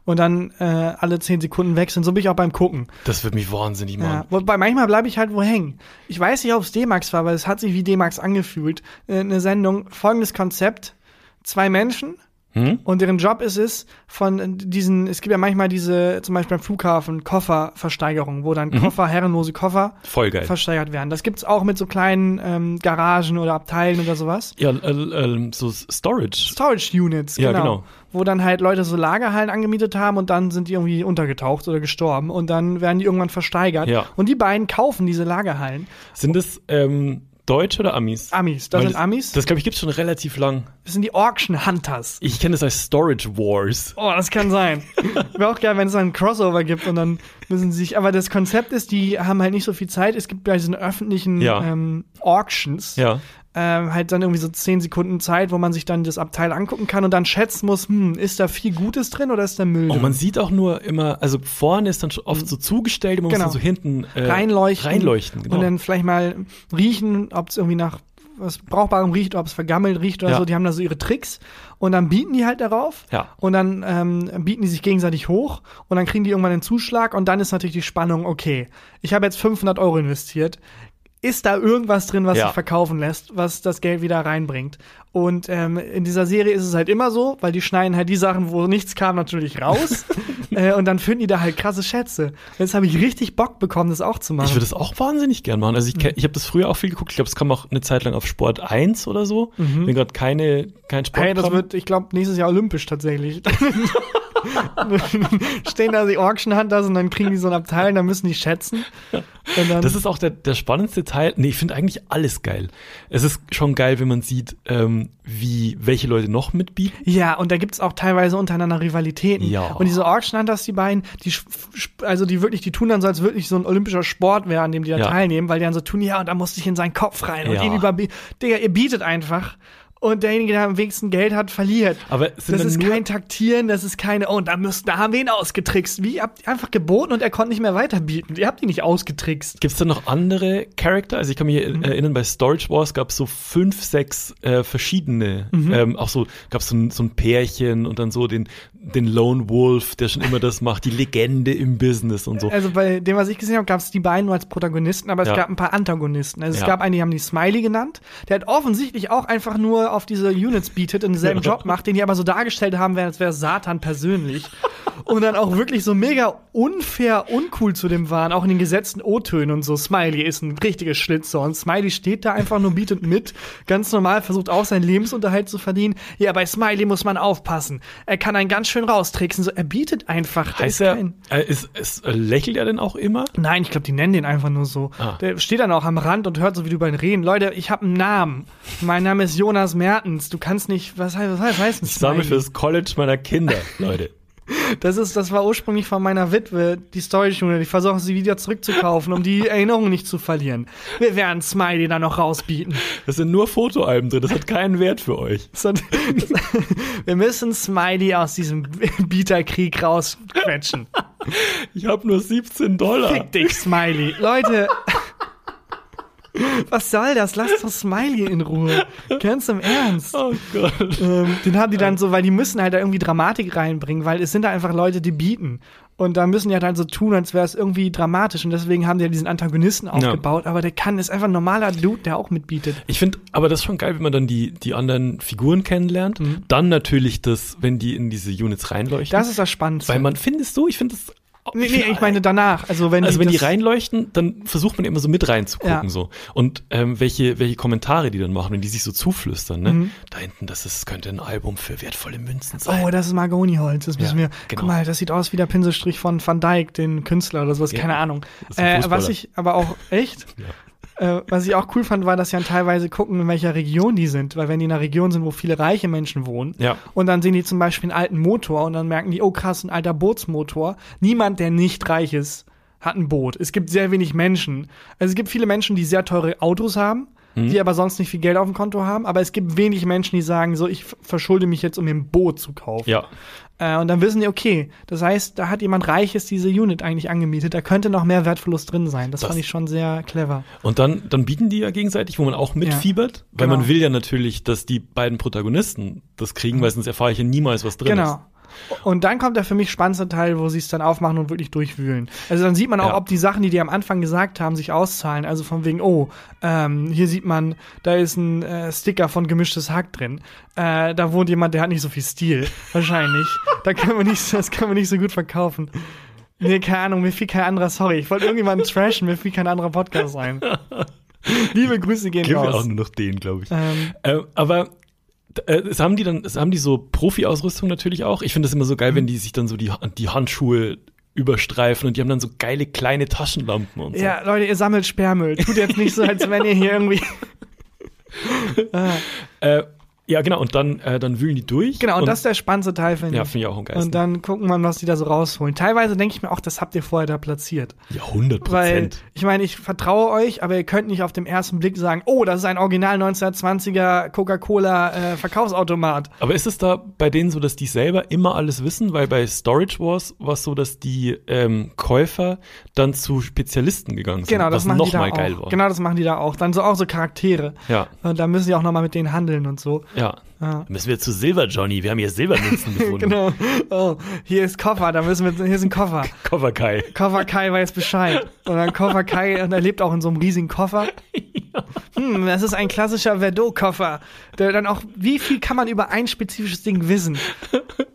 Und dann äh, alle 10 Sekunden wechseln. So bin ich auch beim Gucken. Das wird mich wahnsinnig machen. Ja, wobei manchmal bleibe ich halt wo hängen. Ich weiß nicht, ob es D-Max war, weil es hat sich wie D-Max angefühlt. Äh, eine Sendung, folgendes Konzept. Zwei Menschen, Hm? Und deren Job ist es, von diesen, es gibt ja manchmal diese, zum Beispiel beim Flughafen, Kofferversteigerung, wo dann Koffer, herrenlose Koffer versteigert werden. Das gibt's auch mit so kleinen ähm, Garagen oder Abteilen oder sowas. Ja, äh, äh, so Storage. Storage Units, genau. Ja, genau. Wo dann halt Leute so Lagerhallen angemietet haben und dann sind die irgendwie untergetaucht oder gestorben und dann werden die irgendwann versteigert. Ja. Und die beiden kaufen diese Lagerhallen. Sind das ähm, Deutsche oder Amis? Amis, das Weil sind Amis. Das, glaube ich, gibt's schon relativ lang. Das sind die Auction Hunters. Ich kenne das als Storage Wars. Oh, das kann sein. [LAUGHS] Wäre auch geil, wenn es einen Crossover gibt und dann müssen sie sich. Aber das Konzept ist, die haben halt nicht so viel Zeit. Es gibt bei diesen öffentlichen Ja. ähm, Auctions Ja. Ähm, halt dann irgendwie so 10 Sekunden Zeit, wo man sich dann das Abteil angucken kann und dann schätzen muss, hm, ist da viel Gutes drin oder ist da Müll Und drin? man sieht auch nur immer, also vorne ist dann schon oft so zugestellt, man Genau. muss dann so hinten äh, reinleuchten. reinleuchten genau. Und dann vielleicht mal riechen, ob es irgendwie nach was Brauchbarem riecht, ob es vergammelt riecht oder Ja. so. Die haben da so ihre Tricks und dann bieten die halt darauf. Ja. Und dann ähm, bieten die sich gegenseitig hoch und dann kriegen die irgendwann einen Zuschlag und dann ist natürlich die Spannung, okay, ich habe jetzt 500 Euro investiert. Ist da irgendwas drin, was Ja. sich verkaufen lässt, was das Geld wieder reinbringt. Und ähm, in dieser Serie ist es halt immer so, weil die schneiden halt die Sachen, wo nichts kam, natürlich raus. [LAUGHS] äh, und dann finden die da halt krasse Schätze. Und jetzt habe ich richtig Bock bekommen, das auch zu machen. Ich würde das auch wahnsinnig gern machen. Also ich, Mhm. ich habe das früher auch viel geguckt. Ich glaube, es kam auch eine Zeit lang auf Sport 1 oder so. Wenn gerade keine, kein Sport Mhm. Hey, das wird, ich glaube, nächstes Jahr olympisch tatsächlich. [LAUGHS] Stehen da die Auction Hunters und dann kriegen die so ein Abteil und dann müssen die schätzen. Und dann, Das ist auch der, der spannendste Teil. Nee, ich finde eigentlich alles geil. Es ist schon geil, wenn man sieht, ähm, wie, welche Leute noch mitbieten. ja, und da gibt's auch teilweise untereinander Rivalitäten. Ja. Und diese Auction Hunters, die beiden, die, also die wirklich, die tun dann so, als wirklich so ein olympischer Sport wäre, an dem die da Ja. teilnehmen, weil die dann so tun, ja, und da musste ich in seinen Kopf rein und Ja. ihn über, Digga, ihr bietet einfach. Und derjenige, der am wenigsten Geld hat, verliert. Aber es sind Das ist kein Taktieren, das ist keine, oh, und da, müssen, da haben wir ihn ausgetrickst. Wie? Ihr habt einfach geboten und er konnte nicht mehr weiterbieten. Ihr habt ihn nicht ausgetrickst. Gibt's da noch andere Charakter? Also ich kann mich Mhm. erinnern, bei Storage Wars gab's so fünf, sechs äh, verschiedene. Mhm. Ähm, auch so gab's so ein, so ein Pärchen und dann so den, den Lone Wolf, der schon immer das macht, die Legende im Business und so. Also bei dem, was ich gesehen habe, gab es die beiden nur als Protagonisten, aber es Ja. gab ein paar Antagonisten. Also es Ja. gab einen, die haben die Smiley genannt. Der hat offensichtlich auch einfach nur auf diese Units bietet und denselben [LAUGHS] Job macht, den die aber so dargestellt haben, als wäre Satan persönlich. und dann auch wirklich so mega unfair, uncool zu dem waren, auch in den gesetzten O-Tönen und so. Smiley ist ein richtiges Schlitzer und Smiley steht da einfach nur, bietet mit, ganz normal, versucht auch seinen Lebensunterhalt zu verdienen. Ja, bei Smiley muss man aufpassen. Er kann einen ganz schön raustricksen. So, er bietet einfach. Heißt ist er, äh, ist, ist, äh, lächelt er denn auch immer? Nein, ich glaube, die nennen den einfach nur so. Ah. Der steht dann auch am Rand und hört so, wie du über ihn reden. Leute, ich habe einen Namen. Mein Name ist Jonas Mertens. Du kannst nicht, was heißt, was heißt, heißt Ich sammle Smiley? fürs College meiner Kinder, [LAUGHS] Leute. Das ist, das war ursprünglich von meiner Witwe, die Story-Schule. Ich versuche sie wieder zurückzukaufen, um die Erinnerungen nicht zu verlieren. Wir werden Smiley da noch rausbieten. Das sind nur Fotoalben drin, das hat keinen Wert für euch. So, [LAUGHS] Wir müssen Smiley aus diesem Bieterkrieg rausquetschen. Ich habe nur 17 Dollar. Fick dich, Smiley. Leute. Was soll das? Lasst doch Smiley in Ruhe. Ganz im Ernst. Oh Gott. Ähm, den haben die dann so, weil die müssen halt da irgendwie Dramatik reinbringen, weil es sind da einfach Leute, die bieten. Und da müssen die halt dann so tun, als wäre es irgendwie dramatisch. Und deswegen haben die ja diesen Antagonisten aufgebaut. Aber der kann, ist einfach ein normaler Dude, der auch mitbietet. Ich finde, aber das ist schon geil, wenn man dann die, die anderen Figuren kennenlernt. Dann natürlich das, wenn die in diese Units reinleuchten. Das ist das Spannendste. Weil man findest du, ich finde das. Nee, nee, ich meine danach. Also wenn, also wenn die reinleuchten, dann versucht man immer so mit reinzugucken Ja. so und ähm, welche welche Kommentare die dann machen, wenn die sich so zuflüstern, ne? Mhm. Da hinten, das ist könnte ein Album für wertvolle Münzen sein. Oh, das ist Mahagoniholz. Das müssen Ja, wir. genau. Guck mal, das sieht aus wie der Pinselstrich von Van Dyke, den Künstler oder sowas. Ja, Keine Ahnung. Äh, was ich aber auch echt. [LAUGHS] Äh, was ich auch cool fand, war, dass sie dann teilweise gucken, in welcher Region die sind. Weil wenn die in einer Region sind, wo viele reiche Menschen wohnen, Ja. und dann sehen die zum Beispiel einen alten Motor und dann merken die, oh krass, ein alter Bootsmotor. Niemand, der nicht reich ist, hat ein Boot. Es gibt sehr wenig Menschen. Also es gibt viele Menschen, die sehr teure Autos haben, Mhm. die aber sonst nicht viel Geld auf dem Konto haben. Aber es gibt wenig Menschen, die sagen, so, ich verschulde mich jetzt, um mir ein Boot zu kaufen. Ja. Äh, und dann wissen die, okay, das heißt, da hat jemand Reiches diese Unit eigentlich angemietet. Da könnte noch mehr Wertverlust drin sein. Das, Das- fand ich schon sehr clever. Und dann, dann bieten die ja gegenseitig, wo man auch mitfiebert, weil genau. man will ja natürlich, dass die beiden Protagonisten das kriegen, weil sonst erfahre ich ja niemals, was drin Genau. ist. Und dann kommt der für mich spannendste Teil, wo sie es dann aufmachen und wirklich durchwühlen. Also dann sieht man auch, Ja. ob die Sachen, die die am Anfang gesagt haben, sich auszahlen. Also von wegen, oh, ähm, hier sieht man, da ist ein äh, Sticker von gemischtes Hack drin. Äh, da wohnt jemand, der hat nicht so viel Stil. Wahrscheinlich. [LAUGHS] da können wir nicht, das können wir nicht so gut verkaufen. Nee, keine Ahnung, mir fiel kein anderer, sorry. Ich wollte irgendjemanden trashen, mir fiel kein anderer Podcast ein. [LAUGHS] Liebe Grüße gehen Gibt ja auch raus. nur noch den, glaube ich. Ähm, Äh, aber äh, es haben die dann, haben die so Profi-Ausrüstung natürlich auch. Ich finde das immer so geil, Mhm. wenn die sich dann so die, die Handschuhe überstreifen und die haben dann so geile kleine Taschenlampen und so. ja, Leute, ihr sammelt Sperrmüll. Tut jetzt nicht so, als wenn ihr hier irgendwie. [LAUGHS] ah. Äh, ja, genau. Und dann, äh, dann wühlen die durch. Genau, und, das ist der spannendste Teil, finde ja, ich. finde ich auch am geilsten. Und dann gucken wir, was die da so rausholen. Teilweise denke ich mir auch, das habt ihr vorher da platziert. ja, 100 Weil, Prozent. ich meine, ich vertraue euch, aber ihr könnt nicht auf dem ersten Blick sagen, oh, das ist ein Original 1920er Coca-Cola äh, Verkaufsautomat. Aber ist es da bei denen so, dass die selber immer alles wissen? Weil bei Storage Wars war es so, dass die ähm, Käufer dann zu Spezialisten gegangen sind, Genau, das machen die da mal auch. Genau, das machen die da auch. Dann so auch so Charaktere. Ja. Und da müssen die auch noch mal mit denen handeln und so. Ja. Ja. Müssen wir zu Silver Johnny. Wir haben hier Silbermünzen [LAUGHS] gefunden. Genau. Oh, hier ist Koffer, da müssen wir, hier ist ein Koffer. [LAUGHS] Koffer Kai. Koffer Kai weiß Bescheid. Und dann Koffer Kai, und er lebt auch in so einem riesigen Koffer. [LAUGHS] Hm, das ist ein klassischer Verdot-Koffer. Der dann auch, wie viel kann man über ein spezifisches Ding wissen?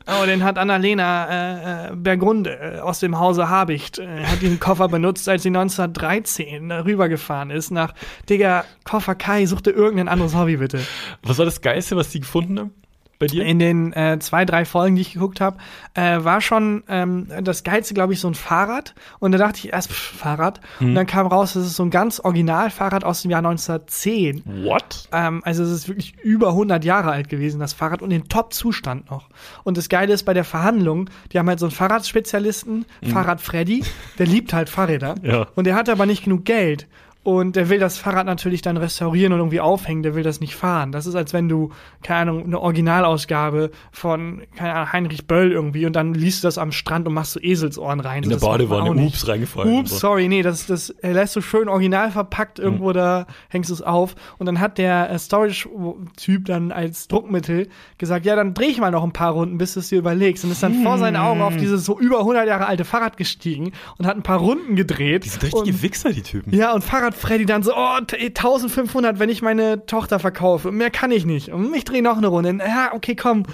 Oh, den hat Annalena äh, äh, Bergunde äh, aus dem Hause Habicht, äh, hat diesen Koffer benutzt, als sie 1913 äh, rübergefahren ist nach, Digga, Koffer Kai, such dir irgendein anderes Hobby bitte. Was war das Geilste, was die gefunden haben? Bei dir? In den äh, zwei, drei Folgen, die ich geguckt habe, äh, war schon ähm, das Geilste, glaube ich, so ein Fahrrad. Und da dachte ich erst, pff, Fahrrad. Und dann kam raus, das ist so ein ganz Original-Fahrrad aus dem Jahr 1910. What? Ähm, also es ist wirklich über 100 Jahre alt gewesen, das Fahrrad, und in Top-Zustand noch. Und das Geile ist bei der Verhandlung, die haben halt so einen Fahrradspezialisten, Fahrrad Freddy, der liebt halt Fahrräder. Ja. Und der hat aber nicht genug Geld. Und der will das Fahrrad natürlich dann restaurieren und irgendwie aufhängen, der will das nicht fahren. Das ist, als wenn du, keine Ahnung, eine Originalausgabe von, keine Ahnung, Heinrich Böll irgendwie und dann liest du das am Strand und machst so Eselsohren rein. In der Badewanne, ups, reingefallen. Ups, sorry, nee, das, das lässt du schön original verpackt irgendwo Mhm. da, hängst du es auf. Und dann hat der äh, Storage-Typ dann als Druckmittel gesagt, ja, dann dreh ich mal noch ein paar Runden, bis du es dir überlegst. Und ist dann vor seinen Augen Mhm. auf dieses so über 100 Jahre alte Fahrrad gestiegen und hat ein paar Runden gedreht. Die sind richtige und, Wichser, die Typen. ja, und Fahrrad Freddy dann so, oh, t- 1500, wenn ich meine Tochter verkaufe. Mehr kann ich nicht. Und ich drehe noch eine Runde. Ja, okay, komm.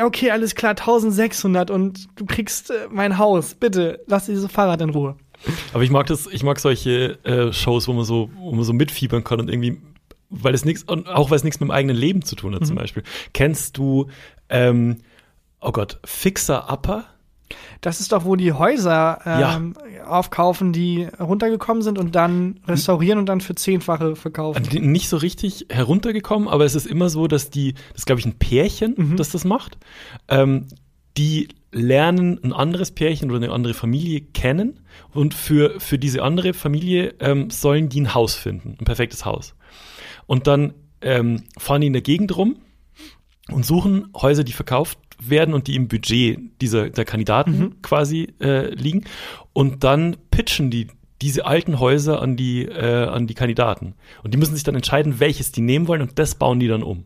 Okay, alles klar, 1600 und du kriegst äh, mein Haus. Bitte, lass dieses Fahrrad in Ruhe. Aber ich mag das, ich mag solche äh, Shows, wo man so, wo man so mitfiebern kann und irgendwie, weil es nichts, und auch weil es nichts mit dem eigenen Leben zu tun hat, zum Beispiel. Kennst du, ähm, oh Gott, Fixer Upper? Das ist doch, wo die Häuser ähm, aufkaufen, die runtergekommen sind und dann restaurieren und dann für zehnfache verkaufen. Also nicht so richtig heruntergekommen, aber es ist immer so, dass die, das ist, glaube ich ein Pärchen, das das macht. Ähm, die lernen ein anderes Pärchen oder eine andere Familie kennen und für, für diese andere Familie ähm, sollen die ein Haus finden, ein perfektes Haus. Und dann ähm, fahren die in der Gegend rum und suchen Häuser, die verkauft werden und die im Budget dieser der Kandidaten quasi äh, liegen. Und dann pitchen die diese alten Häuser an die äh, an die Kandidaten. Und die müssen sich dann entscheiden, welches die nehmen wollen und das bauen die dann um.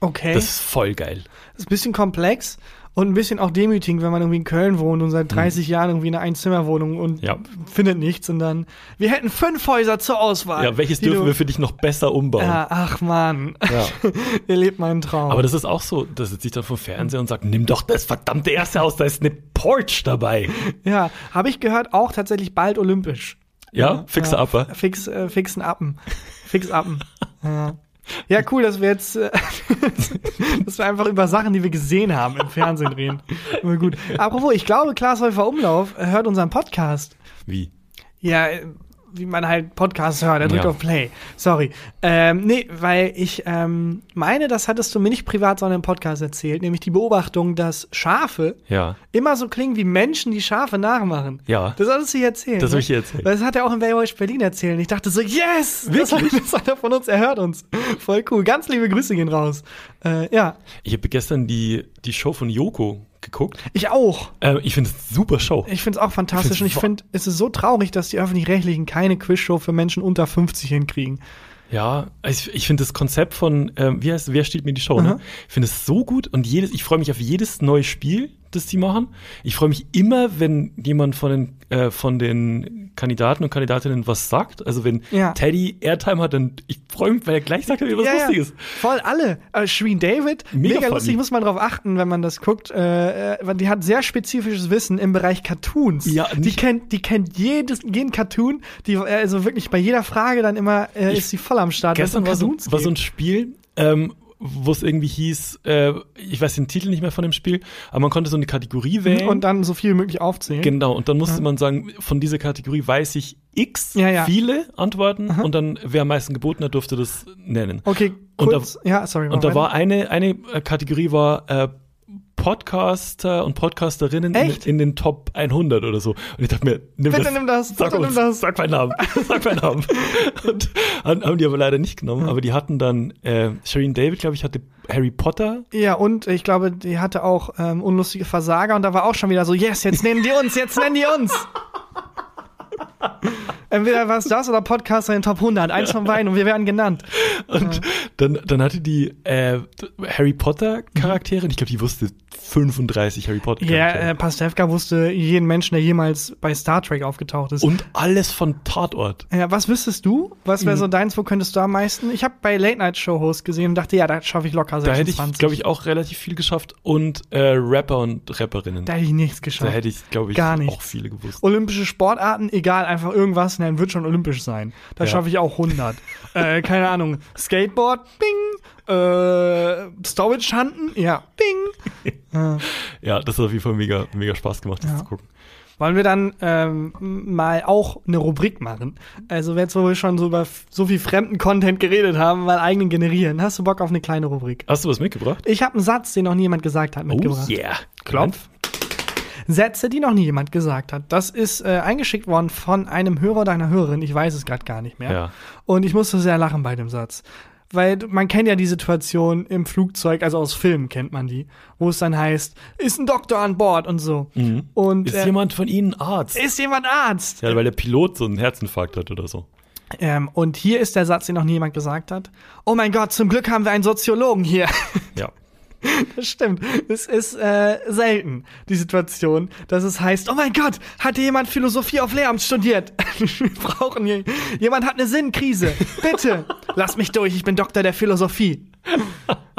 Okay. Das ist voll geil. Das ist ein bisschen komplex und ein bisschen auch demütigend, wenn man irgendwie in Köln wohnt und seit 30 Jahren irgendwie in einer Einzimmerwohnung und Mhm. Ja. findet nichts und dann, wir hätten fünf Häuser zur Auswahl. Ja, welches dürfen du- wir für dich noch besser umbauen? Ja, ach man, Ja. [LAUGHS] ihr lebt meinen Traum. Aber das ist auch so, da sitze ich dann vom Fernseher und sage, nimm doch das verdammte erste Haus, da ist eine Porch dabei. [LAUGHS] ja, habe ich gehört, auch tatsächlich bald olympisch. Ja, Fixer Upper. Fix, äh, fixen Appen. Fix Appen. [LAUGHS] ja. Ja, cool, dass wir jetzt, äh, [LAUGHS] dass wir einfach über Sachen, die wir gesehen haben, im Fernsehen reden. Immer gut. Apropos, ich glaube, Klaas Häufer Umlauf hört unseren Podcast. Wie? Ja, wie man halt Podcasts hört, er drückt Ja. auf Play. Sorry. Ähm, nee, weil ich ähm, meine, das hattest du mir nicht privat, sondern im Podcast erzählt, nämlich die Beobachtung, dass Schafe Ja. immer so klingen wie Menschen, die Schafe nachmachen. Ja. Das hattest du hier erzählt. Das ne? hab ich hier erzählt. Das hat er auch in Baywatch Berlin erzählt. Ich dachte so, yes! Das hat, [LAUGHS] das hat er von uns, er hört uns. Voll cool. Ganz liebe Grüße gehen raus. Äh, ja, Ich habe gestern die, die Show von Joko geguckt. ich auch. Äh, ich finde es super Show. Ich finde es auch fantastisch. Und ich finde, es ist so traurig, dass die Öffentlich-Rechtlichen keine Quizshow für Menschen unter 50 hinkriegen. Ja, ich, ich finde das Konzept von, ähm, wie heißt, wer steht mir die Show, ne? Aha. Ich finde es so gut und jedes, ich freue mich auf jedes neue Spiel, das die machen. Ich freue mich immer, wenn jemand von den, äh, von den Kandidaten und Kandidatinnen was sagt. Also wenn Ja. Teddy Airtime hat, dann ich freue mich, weil er gleich sagt, was Lustiges. Voll alle. Äh, Shreen David, Mega mega, lustig, muss man drauf achten, wenn man das guckt. Äh, äh, weil die hat sehr spezifisches Wissen im Bereich Cartoons. Ja, die kennt, die kennt jedes, jeden Cartoon. Die, äh, also wirklich bei jeder Frage dann immer äh, Ich- ist sie voll am Start. Gestern war so, war so ein. Spiel, ähm, wo es irgendwie hieß, äh, ich weiß den Titel nicht mehr von dem Spiel, aber man konnte so eine Kategorie wählen. und dann so viel wie möglich aufzählen. Genau, und dann musste man sagen, von dieser Kategorie weiß ich X, Ja, ja. viele Antworten und dann, wer am meisten geboten hat, durfte das nennen. Okay, Und da- kurz. ja, sorry. Und da weiter. war eine, eine Kategorie war äh, Podcaster und Podcasterinnen in, in den Top 100 oder so. Und ich dachte mir, nimm Bitte das, nimm das, sag bitte uns, nimm das. sag meinen Namen, [LAUGHS] sag meinen Namen. Und haben haben die aber leider nicht genommen, aber die hatten dann, äh, Shireen David, glaube ich, hatte Harry Potter. Ja, und ich glaube, die hatte auch ähm, unlustige Versager und da war auch schon wieder so, yes, jetzt nennen die uns, jetzt nennen die uns. [LAUGHS] Entweder war es das oder Podcaster in den Top 100. Eins von beiden und wir werden genannt. Und dann, dann hatte die äh, Harry Potter Charaktere, ich glaube, die wusste 35 Harry Potter Ja, äh, Pastewka wusste jeden Menschen, der jemals bei Star Trek aufgetaucht ist. Und alles von Tatort. Ja, was wüsstest du? Was Mhm. wäre so deins? Wo könntest du am meisten? Ich habe bei Late Night Show Host gesehen und dachte, ja, da schaffe ich locker Da hätte 26. ich, glaube ich, auch relativ viel geschafft. Und äh, Rapper und Rapperinnen. da hätte ich nichts Da geschafft. hätte ich, glaube ich, Gar nicht. auch viele gewusst. Olympische Sportarten, egal, einfach irgendwas, nein, wird schon olympisch sein. Da Ja. schaffe ich auch 100. [LAUGHS] äh, keine Ahnung. Skateboard, bing. Äh, Storage Hunten, ja, bing. äh, [LAUGHS] Ja, das hat auf jeden Fall mega, mega Spaß gemacht, das Ja. zu gucken. wollen wir dann ähm, mal auch eine Rubrik machen? Also, jetzt, wo wir schon so über so viel fremden Content geredet haben, mal eigenen generieren. Hast du Bock auf eine kleine Rubrik? Hast du was mitgebracht? Ich habe einen Satz, den noch niemand gesagt hat, mitgebracht. Oh yeah. Klopf. Sätze, die noch nie jemand gesagt hat. Das ist äh, eingeschickt worden von einem Hörer oder einer Hörerin. Ich weiß es gerade gar nicht mehr. Ja. Und ich musste sehr lachen bei dem Satz. Weil man kennt ja die Situation im Flugzeug, also aus Filmen kennt man die, wo es dann heißt, ist ein Doktor an Bord und so. Und Mhm. Ist äh, jemand von Ihnen Arzt? ist jemand Arzt? ja, weil der Pilot so einen Herzinfarkt hat oder so. Ähm, und hier ist der Satz, den noch nie jemand gesagt hat. Oh mein Gott, zum Glück haben wir einen Soziologen hier. Ja. [LAUGHS] Das stimmt. Es ist äh, selten, die Situation, dass es heißt, oh mein Gott, hat hier jemand Philosophie auf Lehramt studiert? [LAUGHS] Wir brauchen hier, jemand hat eine Sinnkrise. Bitte, lass mich durch, ich bin Doktor der Philosophie.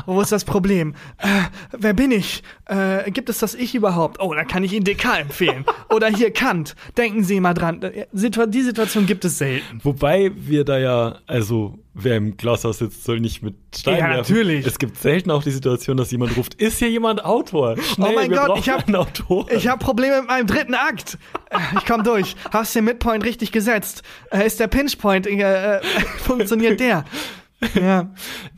Wo ist das Problem? Äh, wer bin ich? Äh, gibt es das Ich überhaupt? Oh, dann kann ich Ihnen Descartes empfehlen. [LAUGHS] Oder hier Kant. Denken Sie mal dran. Äh, Situa die Situation gibt es selten. Wobei wir da ja, also wer im Glashaus sitzt, soll nicht mit Steinen Ja, werfen. natürlich. Es gibt selten auch die Situation, dass jemand ruft, ist hier jemand Autor? Schnell, Oh mein Gott, ich hab- einen Autor. Ich habe Probleme mit meinem dritten Akt. Äh, Ich komm durch. Hast den Midpoint richtig gesetzt? Äh, Ist der Pinchpoint, äh, [LAUGHS] funktioniert der? Ja.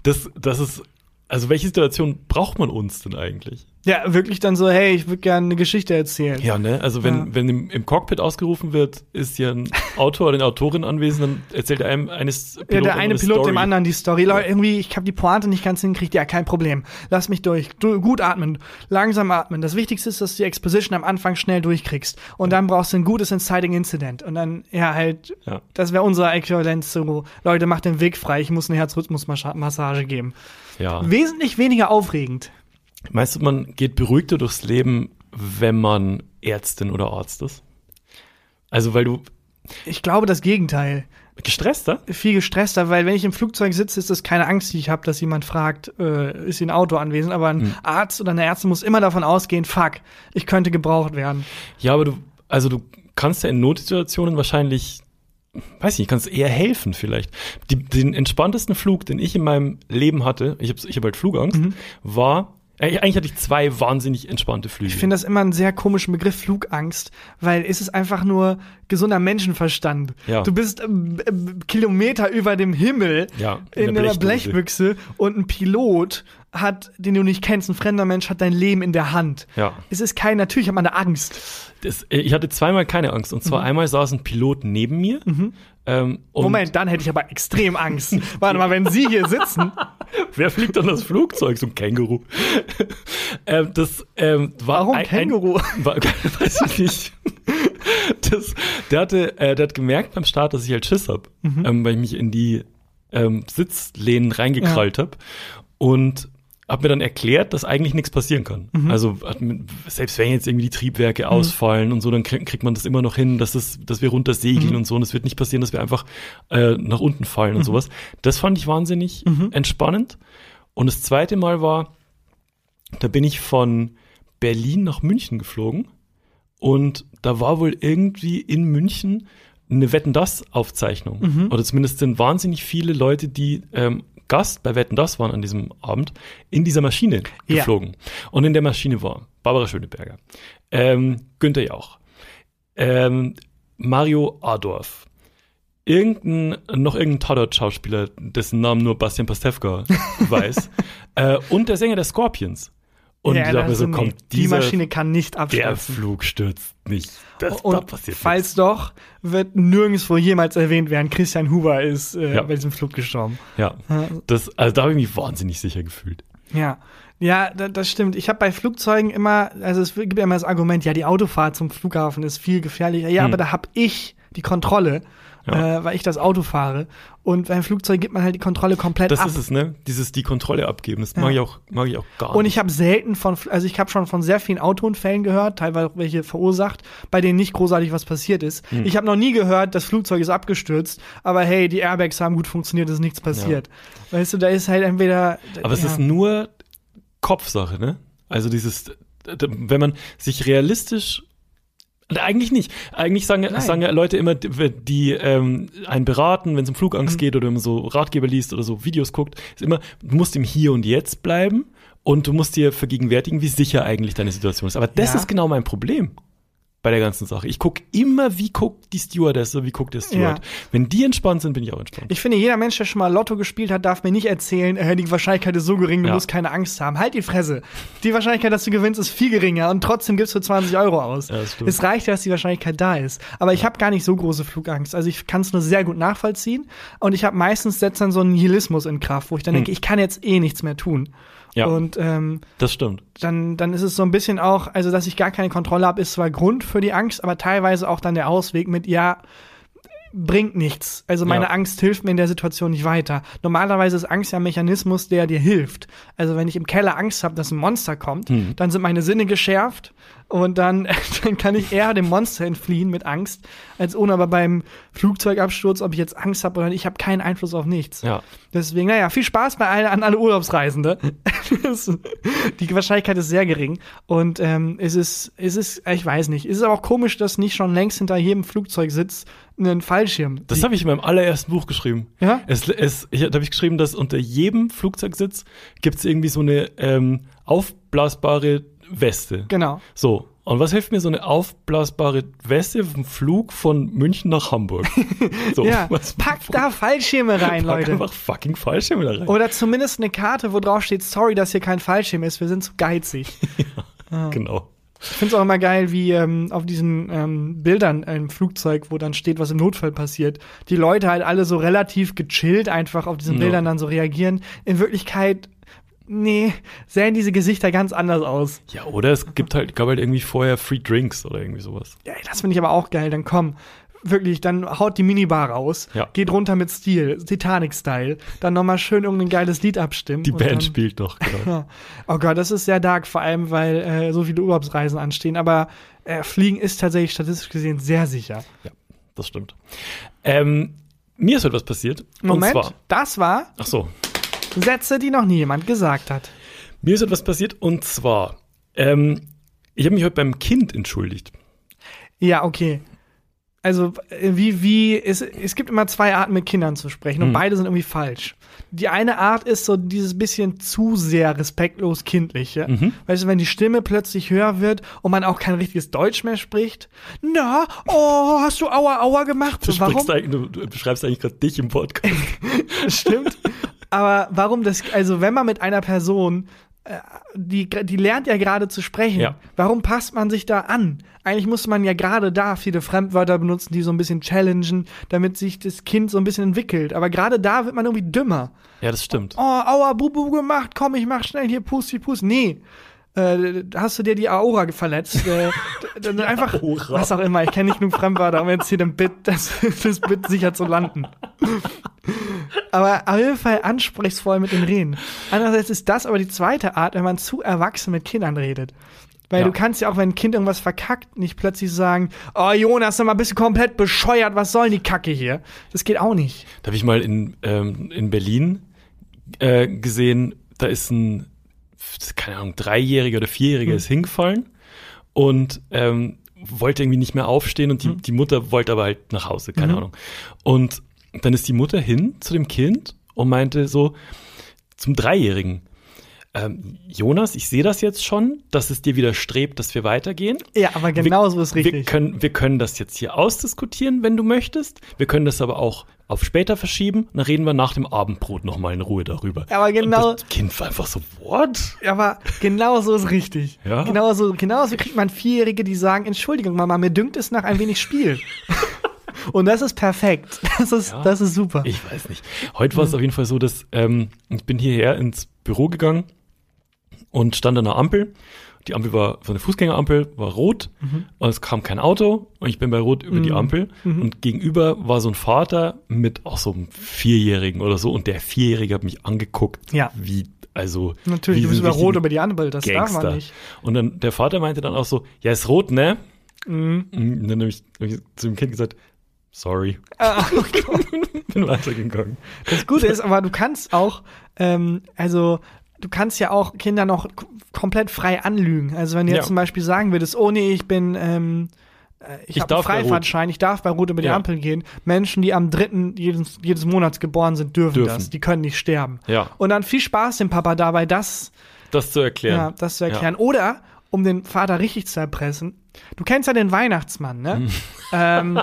das, das ist, also welche Situation braucht man uns denn eigentlich? Ja, wirklich dann so, hey, ich würde gerne eine Geschichte erzählen. Ja, ne? Also wenn, Ja. wenn im, im Cockpit ausgerufen wird, ist hier ein Autor oder eine Autorin anwesend, dann erzählt er einem eines Pilot Ja, der eine Pilot Story. dem anderen die Story. Leute, irgendwie, ich habe die Pointe nicht ganz hingekriegt. Ja, kein Problem. Lass mich durch. Du, gut atmen, langsam atmen. Das Wichtigste ist, dass du die Exposition am Anfang schnell durchkriegst. Und dann brauchst du ein gutes Inciting Incident. Und dann, ja, halt, Ja. das wäre unser Äquivalent zu, Leute, macht den Weg frei. Ich muss eine Herzrhythmusmassage geben. Ja. Wesentlich weniger aufregend. Meinst du, man geht beruhigter durchs Leben, wenn man Ärztin oder Arzt ist? Also weil du Ich glaube das Gegenteil. gestresster? Viel gestresster, weil wenn ich im Flugzeug sitze, ist das keine Angst, die ich habe, dass jemand fragt, äh, ist hier ein Auto anwesend. Aber ein Arzt oder eine Ärztin muss immer davon ausgehen, fuck, ich könnte gebraucht werden. Ja, aber du, also du kannst ja in Notsituationen wahrscheinlich, weiß nicht, kannst eher helfen vielleicht. Die, den entspanntesten Flug, den ich in meinem Leben hatte, ich habe ich hab halt Flugangst, war, äh, eigentlich hatte ich zwei wahnsinnig entspannte Flüge. Ich finde das immer einen sehr komischen Begriff, Flugangst, weil es ist einfach nur gesunder Menschenverstand. Ja. Du bist ähm, ähm, Kilometer über dem Himmel Ja, in, in einer Blechbüchse und ein Pilot hat, den du nicht kennst, ein fremder Mensch hat dein Leben in der Hand. Ja. Es ist kein, natürlich hat man eine Angst. Das, äh, ich hatte zweimal keine Angst. Und zwar einmal saß ein Pilot neben mir. Ähm, und Moment, dann hätte ich aber extrem Angst. Warte mal, wenn Sie hier sitzen, [LAUGHS] Wer fliegt dann das Flugzeug? So ein Känguru. [LAUGHS] ähm, das ähm, war Warum ein, Känguru? [LAUGHS] Ein, war, weiß ich nicht. Das, der hatte, äh, der hat gemerkt beim Start, dass ich halt Schiss hab, Mhm. ähm, weil ich mich in die ähm, Sitzlehnen reingekrallt hab und hab mir dann erklärt, dass eigentlich nichts passieren kann. Mhm. Also selbst wenn jetzt irgendwie die Triebwerke ausfallen und so, dann krieg, kriegt man das immer noch hin, dass, es, dass wir runter segeln Mhm. und so. Und es wird nicht passieren, dass wir einfach äh, nach unten fallen und sowas. Das fand ich wahnsinnig Mhm. entspannend. Und das zweite Mal war, da bin ich von Berlin nach München geflogen und da war wohl irgendwie in München eine Wetten das Aufzeichnung Mhm. oder zumindest sind wahnsinnig viele Leute, die ähm, Gast bei Wetten das waren an diesem Abend, in dieser Maschine Ja. geflogen. Und in der Maschine war Barbara Schöneberger, ähm, Günther Jauch, ähm, Mario Adorf, irgendein, noch irgendein Tatort-Schauspieler, dessen Namen nur Bastian Pastewka [LAUGHS] weiß, äh, und der Sänger der Scorpions. Und Ja, ich dachte mir so, kommt die Maschine kann nicht der abstürzen. Flug stürzt nicht. Das, da Und passiert falls doch, wird nirgendwo jemals erwähnt werden, Christian Huber ist äh, Ja. bei diesem Flug gestorben. nichts. Ja, das, also da habe ich mich wahnsinnig sicher gefühlt. Ja, ja, da, das stimmt. Ich habe bei Flugzeugen immer, also es gibt ja immer das Argument, ja, die Autofahrt zum Flughafen ist viel gefährlicher. Ja, Hm. aber da habe ich die Kontrolle, Ja. äh, weil ich das Auto fahre. Und beim Flugzeug gibt man halt die Kontrolle komplett Das ab. ist es, ne? Dieses die Kontrolle abgeben. Das Ja. mag ich auch, mag ich auch gar Und nicht. ich habe selten von, also ich habe schon von sehr vielen Autounfällen gehört, teilweise auch welche verursacht, bei denen nicht großartig was passiert ist. Hm. Ich habe noch nie gehört, das Flugzeug ist abgestürzt, aber hey, die Airbags haben gut funktioniert, es ist nichts passiert. Weißt du, da ist halt entweder. Aber es ja. ist nur Kopfsache, ne? Also dieses, wenn man sich realistisch eigentlich nicht. Eigentlich sagen, Nein. sagen ja Leute immer, die, ähm, einen beraten, wenn es um Flugangst Mhm. geht oder man so Ratgeber liest oder so Videos guckt, ist immer, du musst im Hier und Jetzt bleiben und du musst dir vergegenwärtigen, wie sicher eigentlich deine Situation ist. Aber das Ja. ist genau mein Problem bei der ganzen Sache. Ich gucke immer, wie guckt die Stewardess wie guckt der Steward. Ja. Wenn die entspannt sind, bin ich auch entspannt. Ich finde, jeder Mensch, der schon mal Lotto gespielt hat, darf mir nicht erzählen, äh, die Wahrscheinlichkeit ist so gering, du Ja. musst keine Angst haben. Halt die Fresse. Die Wahrscheinlichkeit, dass du gewinnst, ist viel geringer und trotzdem gibst du 20 Euro aus. Ja, es reicht ja, dass die Wahrscheinlichkeit da ist. Aber ich habe gar nicht so große Flugangst. Also ich kann es nur sehr gut nachvollziehen und ich habe meistens setzt dann so einen Nihilismus in Kraft, wo ich dann denke, ich kann jetzt eh nichts mehr tun. Ja. Und ähm, das stimmt. dann, dann ist es so ein bisschen auch, also dass ich gar keine Kontrolle habe, ist zwar Grund für die Angst, aber teilweise auch dann der Ausweg mit, ja, bringt nichts. Also meine Ja. Angst hilft mir in der Situation nicht weiter. Normalerweise ist Angst ja ein Mechanismus, der dir hilft. Also wenn ich im Keller Angst habe, dass ein Monster kommt, Hm. dann sind meine Sinne geschärft und dann, [LAUGHS] dann kann ich eher dem Monster entfliehen mit Angst, als ohne aber beim Flugzeugabsturz, ob ich jetzt Angst habe oder nicht, ich habe keinen Einfluss auf nichts. Ja. Deswegen, naja, viel Spaß bei allen, an alle Urlaubsreisende. [LAUGHS] Die Wahrscheinlichkeit ist sehr gering. Und ähm, es ist, es ist, ich weiß nicht, es ist aber auch komisch, dass nicht schon längst hinter jedem Flugzeug sitzt ein Fallschirm. Das habe ich in meinem allerersten Buch geschrieben. Ja? Es, es, ich, da habe ich geschrieben, dass unter jedem Flugzeugsitz gibt es irgendwie so eine ähm, aufblasbare Weste. Genau. So. Und was hilft mir so eine aufblasbare Weste dem Flug von München nach Hamburg? [LAUGHS] So, Ja, was, packt da Fallschirme rein, pack Leute. einfach fucking Fallschirme da rein. Oder zumindest eine Karte, wo drauf steht, sorry, dass hier kein Fallschirm ist, wir sind zu geizig. [LAUGHS] Genau. Ich finde es auch immer geil, wie ähm, auf diesen ähm, Bildern im Flugzeug, wo dann steht, was im Notfall passiert, die Leute halt alle so relativ gechillt einfach auf diesen Ja. Bildern dann so reagieren. In Wirklichkeit, nee, sehen diese Gesichter ganz anders aus. Ja, oder es gibt halt, gab halt irgendwie vorher Free Drinks oder irgendwie sowas. Ja, das finde ich aber auch geil. Dann komm, wirklich, dann haut die Minibar raus, Ja. geht runter mit Stil, Titanic-Style, dann nochmal schön irgendein geiles Lied abstimmen. Die Band dann, spielt noch, genau. [LAUGHS] Ja. Oh Gott, das ist sehr dark, vor allem, weil äh, so viele Urlaubsreisen anstehen. Aber äh, Fliegen ist tatsächlich statistisch gesehen sehr sicher. Ja, das stimmt. Ähm, mir ist etwas passiert. Moment, Und zwar, das war ach so, Sätze, die noch nie jemand gesagt hat. mir ist etwas passiert und zwar, ähm, ich habe mich heute beim Kind entschuldigt. Ja, okay. Also, äh, wie, wie, es, es gibt immer zwei Arten, mit Kindern zu sprechen und Mhm. beide sind irgendwie falsch. Die eine Art ist so dieses bisschen zu sehr respektlos kindliche. Mhm. Weißt du, wenn die Stimme plötzlich höher wird und man auch kein richtiges Deutsch mehr spricht. Na, oh, hast du Aua Aua gemacht? Du, Warum? du, du beschreibst eigentlich gerade dich im Podcast. [LAUGHS] Stimmt. Aber warum das, also wenn man mit einer Person, äh, die, die lernt ja gerade zu sprechen, Ja. warum passt man sich da an? Eigentlich muss man ja gerade da viele Fremdwörter benutzen, die so ein bisschen challengen, damit sich das Kind so ein bisschen entwickelt. Aber gerade da wird man irgendwie dümmer. Ja, das stimmt. Oh, aua, Bubu gemacht, komm, ich mach schnell hier Pusti Pust. Nee. Äh, hast du dir die Aura verletzt? äh, [LAUGHS] d- d- einfach, Aura. was auch immer. Ich kenne nicht genug Fremdwörter, um jetzt hier den Bit, das, [LAUGHS] das Bit sicher zu landen. [LAUGHS] Aber auf jeden Fall ansprechsvoll mit dem Reden. Andererseits ist das aber die zweite Art, wenn man zu erwachsen mit Kindern redet. Weil Ja. du kannst ja auch, wenn ein Kind irgendwas verkackt, nicht plötzlich sagen, oh Jonas, sag mal, bist du komplett bescheuert, was soll die Kacke hier? Das geht auch nicht. Da habe ich mal in, ähm, in Berlin äh, gesehen, da ist ein, keine Ahnung, Dreijähriger oder Vierjähriger Hm. ist hingefallen und ähm, wollte irgendwie nicht mehr aufstehen und die, Hm. die Mutter wollte aber halt nach Hause, keine Mhm. Ahnung. Und dann ist die Mutter hin zu dem Kind und meinte so zum Dreijährigen, ähm, Jonas, ich sehe das jetzt schon, dass es dir widerstrebt, dass wir weitergehen. Ja, aber genau so ist Wir richtig. können, wir können das jetzt hier ausdiskutieren, wenn du möchtest. Wir können das aber auch auf später verschieben. Dann reden wir nach dem Abendbrot nochmal in Ruhe darüber. Aber genau- Und das Kind war einfach so, what? Aber genau so ist richtig. Ja? Genau so, genau so kriegt man Vierjährige, die sagen, Entschuldigung, Mama, mir dünkt es nach ein wenig Spiel. [LAUGHS] Und das ist perfekt. [LAUGHS] Das ist, Ja. das ist super. Ich weiß nicht. Heute war es auf jeden Fall so, dass ähm, ich bin hierher ins Büro gegangen und stand an der Ampel. die Ampel war, so eine Fußgängerampel, war rot und es kam kein Auto und ich bin bei Rot über die Ampel und gegenüber war so ein Vater mit auch so einem Vierjährigen oder so und der Vierjährige hat mich angeguckt, Ja. wie, also Natürlich, du bist über Rot über die Ampel, das darf Gangster. man nicht. Und dann der Vater meinte dann auch so, ja, ist rot, ne? Mhm. Und dann habe ich, hab ich zu dem Kind gesagt, sorry. Ah, [LAUGHS] bin weitergegangen. Das Gute ist aber, du kannst auch, ähm, also du kannst ja auch Kinder noch komplett frei anlügen. Also wenn du jetzt Ja. zum Beispiel sagen würdest, oh nee, ich bin, ähm, äh, ich, Ich habe einen. Freifahrtschein, ich darf bei Rot über die Ja. Ampel gehen. Menschen, die am dritten jedes, jedes Monats geboren sind, dürfen, Dürfen. das. Die können nicht sterben. Ja. Und dann viel Spaß dem Papa dabei, das, Das zu erklären. ja, das zu erklären. Oder, um den Vater richtig zu erpressen, du kennst ja den Weihnachtsmann, ne? Mhm. ähm,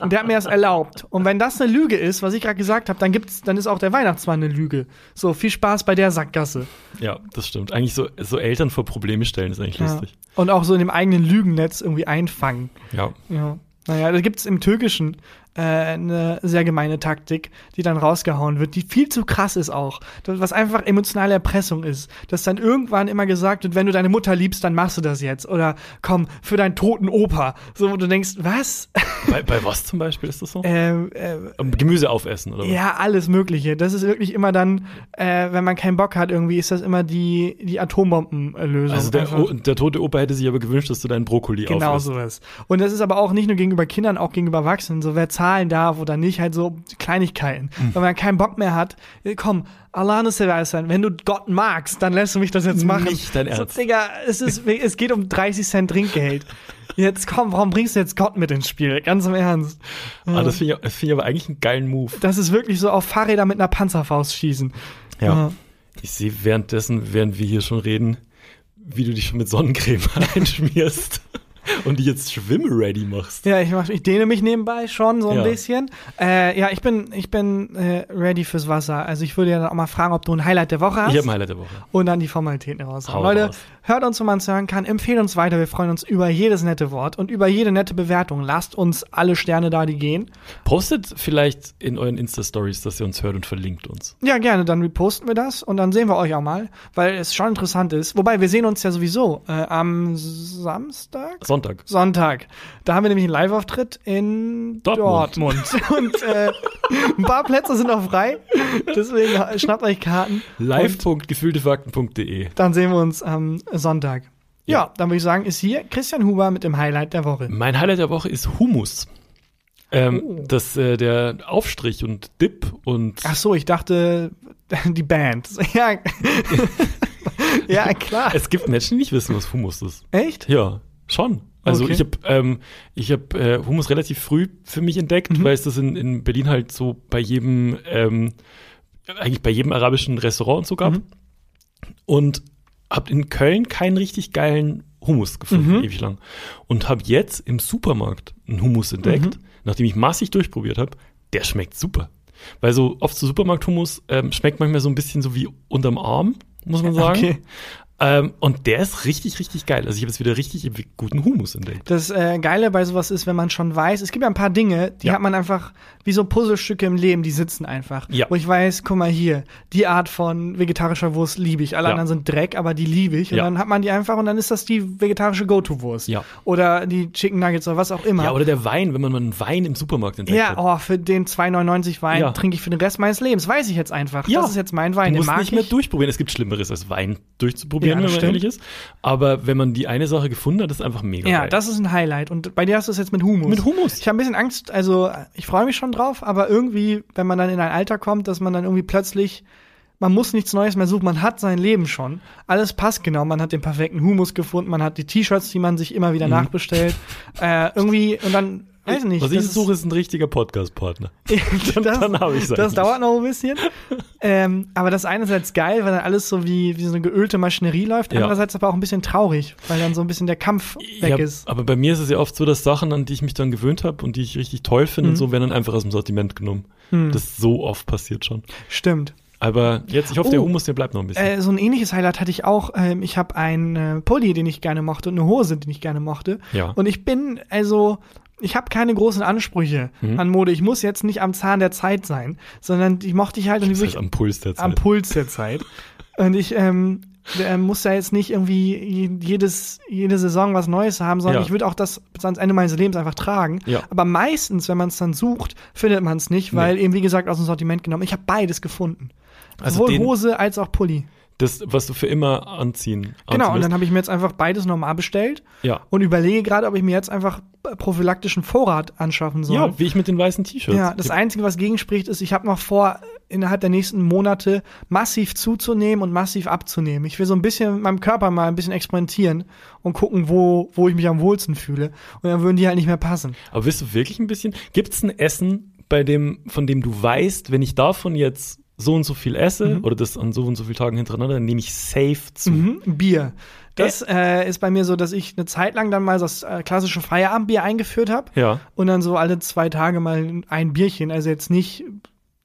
und der hat mir das erlaubt. Und wenn das eine Lüge ist, was ich gerade gesagt habe, dann gibt's, dann ist auch der Weihnachtsmann eine Lüge. So, viel Spaß bei der Sackgasse. Ja, das stimmt. Eigentlich so, so Eltern vor Probleme stellen ist eigentlich Ja. lustig. Und auch so in dem eigenen Lügennetz irgendwie einfangen. Ja. Ja. Naja, da gibt's im Türkischen äh, eine sehr gemeine Taktik, die dann rausgehauen wird, die viel zu krass ist auch. Was einfach emotionale Erpressung ist. Dass dann irgendwann immer gesagt wird, wenn du deine Mutter liebst, dann machst du das jetzt. Oder komm, für deinen toten Opa. So, wo du denkst, was? [LAUGHS] Bei, bei was zum Beispiel ist das so? ähm, äh, Gemüse aufessen, oder was? ja, alles Mögliche. Das ist wirklich immer dann, äh, wenn man keinen Bock hat, irgendwie ist das immer die, die Atombombenlösung. Also der, o, der tote Opa hätte sich aber gewünscht, dass du deinen Brokkoli Genau aufisst. sowas. Und das ist aber auch nicht nur gegenüber Kindern, auch gegenüber Erwachsenen. So, wer zahlen darf oder nicht, halt so Kleinigkeiten. Hm. Wenn man keinen Bock mehr hat, äh, komm, Allah sein. Wenn du Gott magst, dann lässt du mich das jetzt machen. Nicht dein Ernst. So, Digga, es, ist, [LAUGHS] es geht um 30 Cent Trinkgeld. Jetzt komm, warum bringst du jetzt Gott mit ins Spiel? Ganz im Ernst. Ah, das finde ich, das find ich aber eigentlich einen geilen Move. Das ist wirklich so auf Fahrräder mit einer Panzerfaust schießen. Ja. Ich sehe währenddessen, während wir hier schon reden, wie du dich schon mit Sonnencreme [LAUGHS] einschmierst [LAUGHS] und die jetzt schwimme-ready machst. Ja, ich, mach, ich dehne mich nebenbei schon so ein Ja. bisschen. Äh, ja, ich bin, ich bin äh, ready fürs Wasser. Also ich würde ja dann auch mal fragen, ob du ein Highlight der Woche hast. Ich habe ein Highlight der Woche. und dann die Formalitäten raus. Hau Leute, raus. hört uns, wo man es hören kann. Empfehlt uns weiter. Wir freuen uns über jedes nette Wort und über jede nette Bewertung. Lasst uns alle Sterne da, die gehen. Postet vielleicht in euren Insta-Stories, dass ihr uns hört und verlinkt uns. Ja, gerne. Dann reposten wir das und dann sehen wir euch auch mal, weil es schon interessant ist. Wobei, wir sehen uns ja sowieso äh, am Samstag? Sonntag. Sonntag. Da haben wir nämlich einen Live-Auftritt in Dortmund. Dortmund. [LAUGHS] Und äh, ein paar Plätze sind noch frei. Deswegen schnappt euch Karten. Live.gefühltefakten.de dann sehen wir uns am Sonntag. Ja, Ja. dann würde ich sagen, ist hier Christian Huber mit dem Highlight der Woche. Mein Highlight der Woche ist Hummus. Ähm, Oh. Das, äh, der Aufstrich und Dip und Ach so, ich dachte, [LAUGHS] die Band. [LAUGHS] Ja, ja klar. es gibt Menschen, die nicht wissen, was Hummus ist. Echt? Ja, schon. Also Okay. ich habe ähm, ich hab, äh, Hummus relativ früh für mich entdeckt, Mhm. weil es das in, in Berlin halt so bei jedem, ähm, eigentlich bei jedem arabischen Restaurant und so gab. Mhm. Und habe in Köln keinen richtig geilen Hummus gefunden, Mhm. ewig lang. Und habe jetzt im Supermarkt einen Hummus entdeckt, Mhm. nachdem ich massig durchprobiert habe. Der schmeckt super. Weil so oft so Supermarkt-Hummus ähm, schmeckt manchmal so ein bisschen so wie unterm Arm, muss man sagen. Okay. Ähm, und der ist richtig, richtig geil. Also ich habe jetzt wieder richtig guten Hummus entdeckt. Das äh, Geile bei sowas ist, wenn man schon weiß, es gibt ja ein paar Dinge, die Ja. hat man einfach wie so Puzzlestücke im Leben, die sitzen einfach. Ja. Wo ich weiß, guck mal hier, die Art von vegetarischer Wurst liebe ich. Alle Ja. anderen sind Dreck, aber die liebe ich. Und dann hat man die einfach und dann ist das die vegetarische Go-To-Wurst. Ja. Oder die Chicken Nuggets oder was auch immer. Ja, oder der Wein, wenn man mal einen Wein im Supermarkt entdeckt Ja, hat. oh, für den 2,99 Wein trinke ich für den Rest meines Lebens. Weiß ich jetzt einfach. Ja. Das ist jetzt mein Wein. Du Den musst mag nicht mehr durchprobieren. Es gibt Schlimmeres als Wein durchzuprobieren, Ja, das wenn man stimmt. ehrlich ist. Aber wenn man die eine Sache gefunden hat, ist einfach mega Ja, geil. das ist ein Highlight. Und bei dir hast du es jetzt mit Humus. Mit Hummus. Ich habe ein bisschen Angst, also ich freue mich schon drauf, aber irgendwie, wenn man dann in ein Alter kommt, dass man dann irgendwie plötzlich, man muss nichts Neues mehr suchen, man hat sein Leben schon. Alles passt genau, man hat den perfekten Humus gefunden, man hat die T-Shirts, die man sich immer wieder nachbestellt. Äh, irgendwie, und dann, weiß ich nicht. Was ich das suche, ist ein richtiger Podcast-Partner. [LAUGHS] das, dann hab ich's Das dauert noch ein bisschen. ähm, aber das ist einerseits geil, weil dann alles so wie, wie so eine geölte Maschinerie läuft. Ja. Andererseits aber auch ein bisschen traurig, weil dann so ein bisschen der Kampf weg Ja, ist. aber bei mir ist es ja oft so, dass Sachen, an die ich mich dann gewöhnt habe und die ich richtig toll finde Mhm. und so, werden dann einfach aus dem Sortiment genommen. Das ist so oft passiert schon. Stimmt. Aber jetzt, ich hoffe, der Oh. Hummus, der bleibt noch ein bisschen. Äh, so ein ähnliches Highlight hatte ich auch. Ähm, ich habe einen äh, Pulli, den ich gerne mochte und eine Hose, den ich gerne mochte. Ja. Und ich bin, also, ich habe keine großen Ansprüche Mhm. an Mode. Ich muss jetzt nicht am Zahn der Zeit sein, sondern die mochte ich halt und die das heißt wirklich am Puls der Zeit. am Puls der Zeit. Und ich ähm, Der muss ja jetzt nicht irgendwie jedes, jede Saison was Neues haben, sondern Ja. ich würde auch das bis ans Ende meines Lebens einfach tragen. Ja. Aber meistens, wenn man es dann sucht, findet man es nicht, weil eben, wie gesagt, aus dem Sortiment genommen. Ich habe beides gefunden. Also Sowohl den- Hose als auch Pulli. Das, was du für immer anziehen. Genau, und dann habe ich mir jetzt einfach beides normal bestellt Ja. und überlege gerade, ob ich mir jetzt einfach prophylaktischen Vorrat anschaffen soll. Ja, wie ich mit den weißen T-Shirts. Ja, das Einzige, was gegenspricht, ist, ich habe noch vor, innerhalb der nächsten Monate massiv zuzunehmen und massiv abzunehmen. Ich will so ein bisschen mit meinem Körper mal ein bisschen experimentieren und gucken, wo, wo ich mich am wohlsten fühle. Und dann würden die halt nicht mehr passen. Aber willst du wirklich ein bisschen? Gibt es ein Essen, bei dem, von dem du weißt, wenn ich davon jetzt so und so viel esse oder das an so und so vielen Tagen hintereinander, nehme ich safe zu. Mhm, Bier. Das äh, ist bei mir so, dass ich eine Zeit lang dann mal das äh, klassische Feierabendbier eingeführt habe. Ja. Und dann so alle zwei Tage mal ein Bierchen. Also jetzt nicht,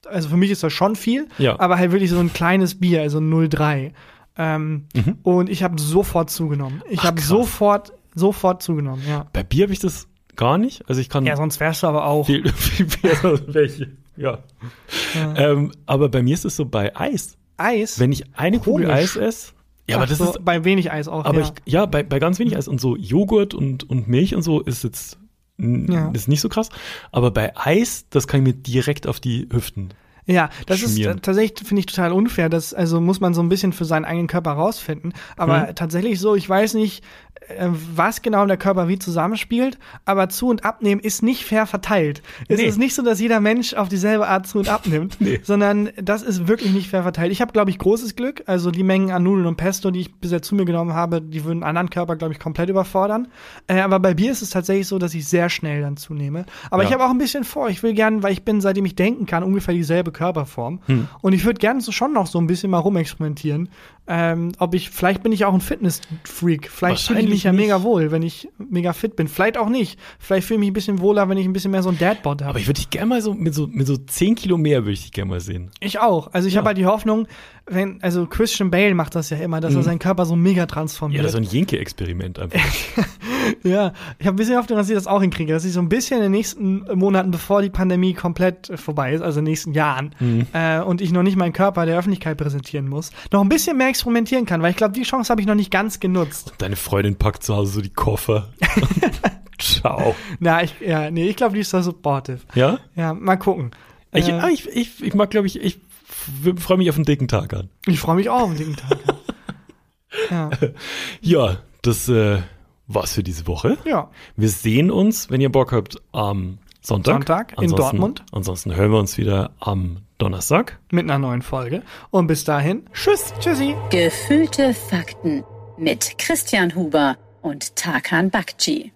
also für mich ist das schon viel, Ja. aber halt wirklich so ein kleines Bier, also 0,3. Ähm, Mhm. Und ich habe sofort zugenommen. Ich habe sofort, sofort zugenommen, ja. Bei Bier habe ich das gar nicht. Also ich kann Ja, sonst wärst du aber auch. viel, viel Bier, welche. Ja. Ähm, aber bei mir ist es so bei Eis. Eis. Wenn ich eine Kugel Komisch. Eis esse, ja, aber das so, ist, bei wenig Eis auch. aber ja. ich, ja, bei, bei ganz wenig Eis und so Joghurt und, und Milch und so ist jetzt, Ja. ist nicht so krass. Aber bei Eis, das kann ich mir direkt auf die Hüften. Ja, das ist schmieren. äh, tatsächlich, finde ich, total unfair. Das, also muss man so ein bisschen für seinen eigenen Körper rausfinden. Aber Hm. tatsächlich so, ich weiß nicht, äh, was genau der Körper wie zusammenspielt, aber zu und abnehmen ist nicht fair verteilt. Es Nee. ist nicht so, dass jeder Mensch auf dieselbe Art zu und abnimmt, [LAUGHS] Nee. sondern das ist wirklich nicht fair verteilt. Ich habe, glaube ich, großes Glück. Also die Mengen an Nudeln und Pesto, die ich bisher zu mir genommen habe, die würden anderen Körper, glaube ich, komplett überfordern. Äh, aber bei Bier ist es tatsächlich so, dass ich sehr schnell dann zunehme. Aber Ja. ich habe auch ein bisschen vor. Ich will gern, weil ich bin, seitdem ich denken kann, ungefähr dieselbe Körperform. Hm. Und ich würde gerne so schon noch so ein bisschen mal rumexperimentieren. Ähm, ob ich, vielleicht bin ich auch ein Fitness-Freak. Vielleicht fühle ich mich ja nicht. mega wohl, wenn ich mega fit bin. Vielleicht auch nicht. Vielleicht fühle ich mich ein bisschen wohler, wenn ich ein bisschen mehr so ein Dadbot habe. Aber ich würde dich gerne mal so mit so mit so 10 Kilo mehr würde ich dich gerne mal sehen. Ich auch. Also ich Ja. habe halt die Hoffnung, wenn, also Christian Bale macht das ja immer, dass er seinen Körper so mega Mhm. Ja, transformiert. das ist so ein Jenke-Experiment einfach. [LAUGHS] Ja, ich habe ein bisschen Hoffnung, dass ich das auch hinkriege, dass ich so ein bisschen in den nächsten Monaten, bevor die Pandemie komplett vorbei ist, also in den nächsten Jahren, Mhm. äh, und ich noch nicht meinen Körper der Öffentlichkeit präsentieren muss, noch ein bisschen mehr experimentieren kann, weil ich glaube, die Chance habe ich noch nicht ganz genutzt. Deine Freundin packt zu Hause so die Koffer. [LAUGHS] Ciao. Na, ich, ja, nee, ich glaube, die ist da supportive. Ja? Ja, mal gucken. Ich, Äh, ah, ich, ich, ich mag, glaube ich, ich freue mich auf einen dicken Tag an. ich freue mich auch auf den dicken Tag. [LAUGHS] ja, Ja, das äh, war's für diese Woche. ja. Wir sehen uns, wenn ihr Bock habt, am Sonntag. Sonntag in Ansonsten- Dortmund. Ansonsten hören wir uns wieder am Donnerstag. mit einer neuen Folge. Und bis dahin, tschüss, tschüssi. Gefühlte Fakten mit Christian Huber und Tarkan Bakci.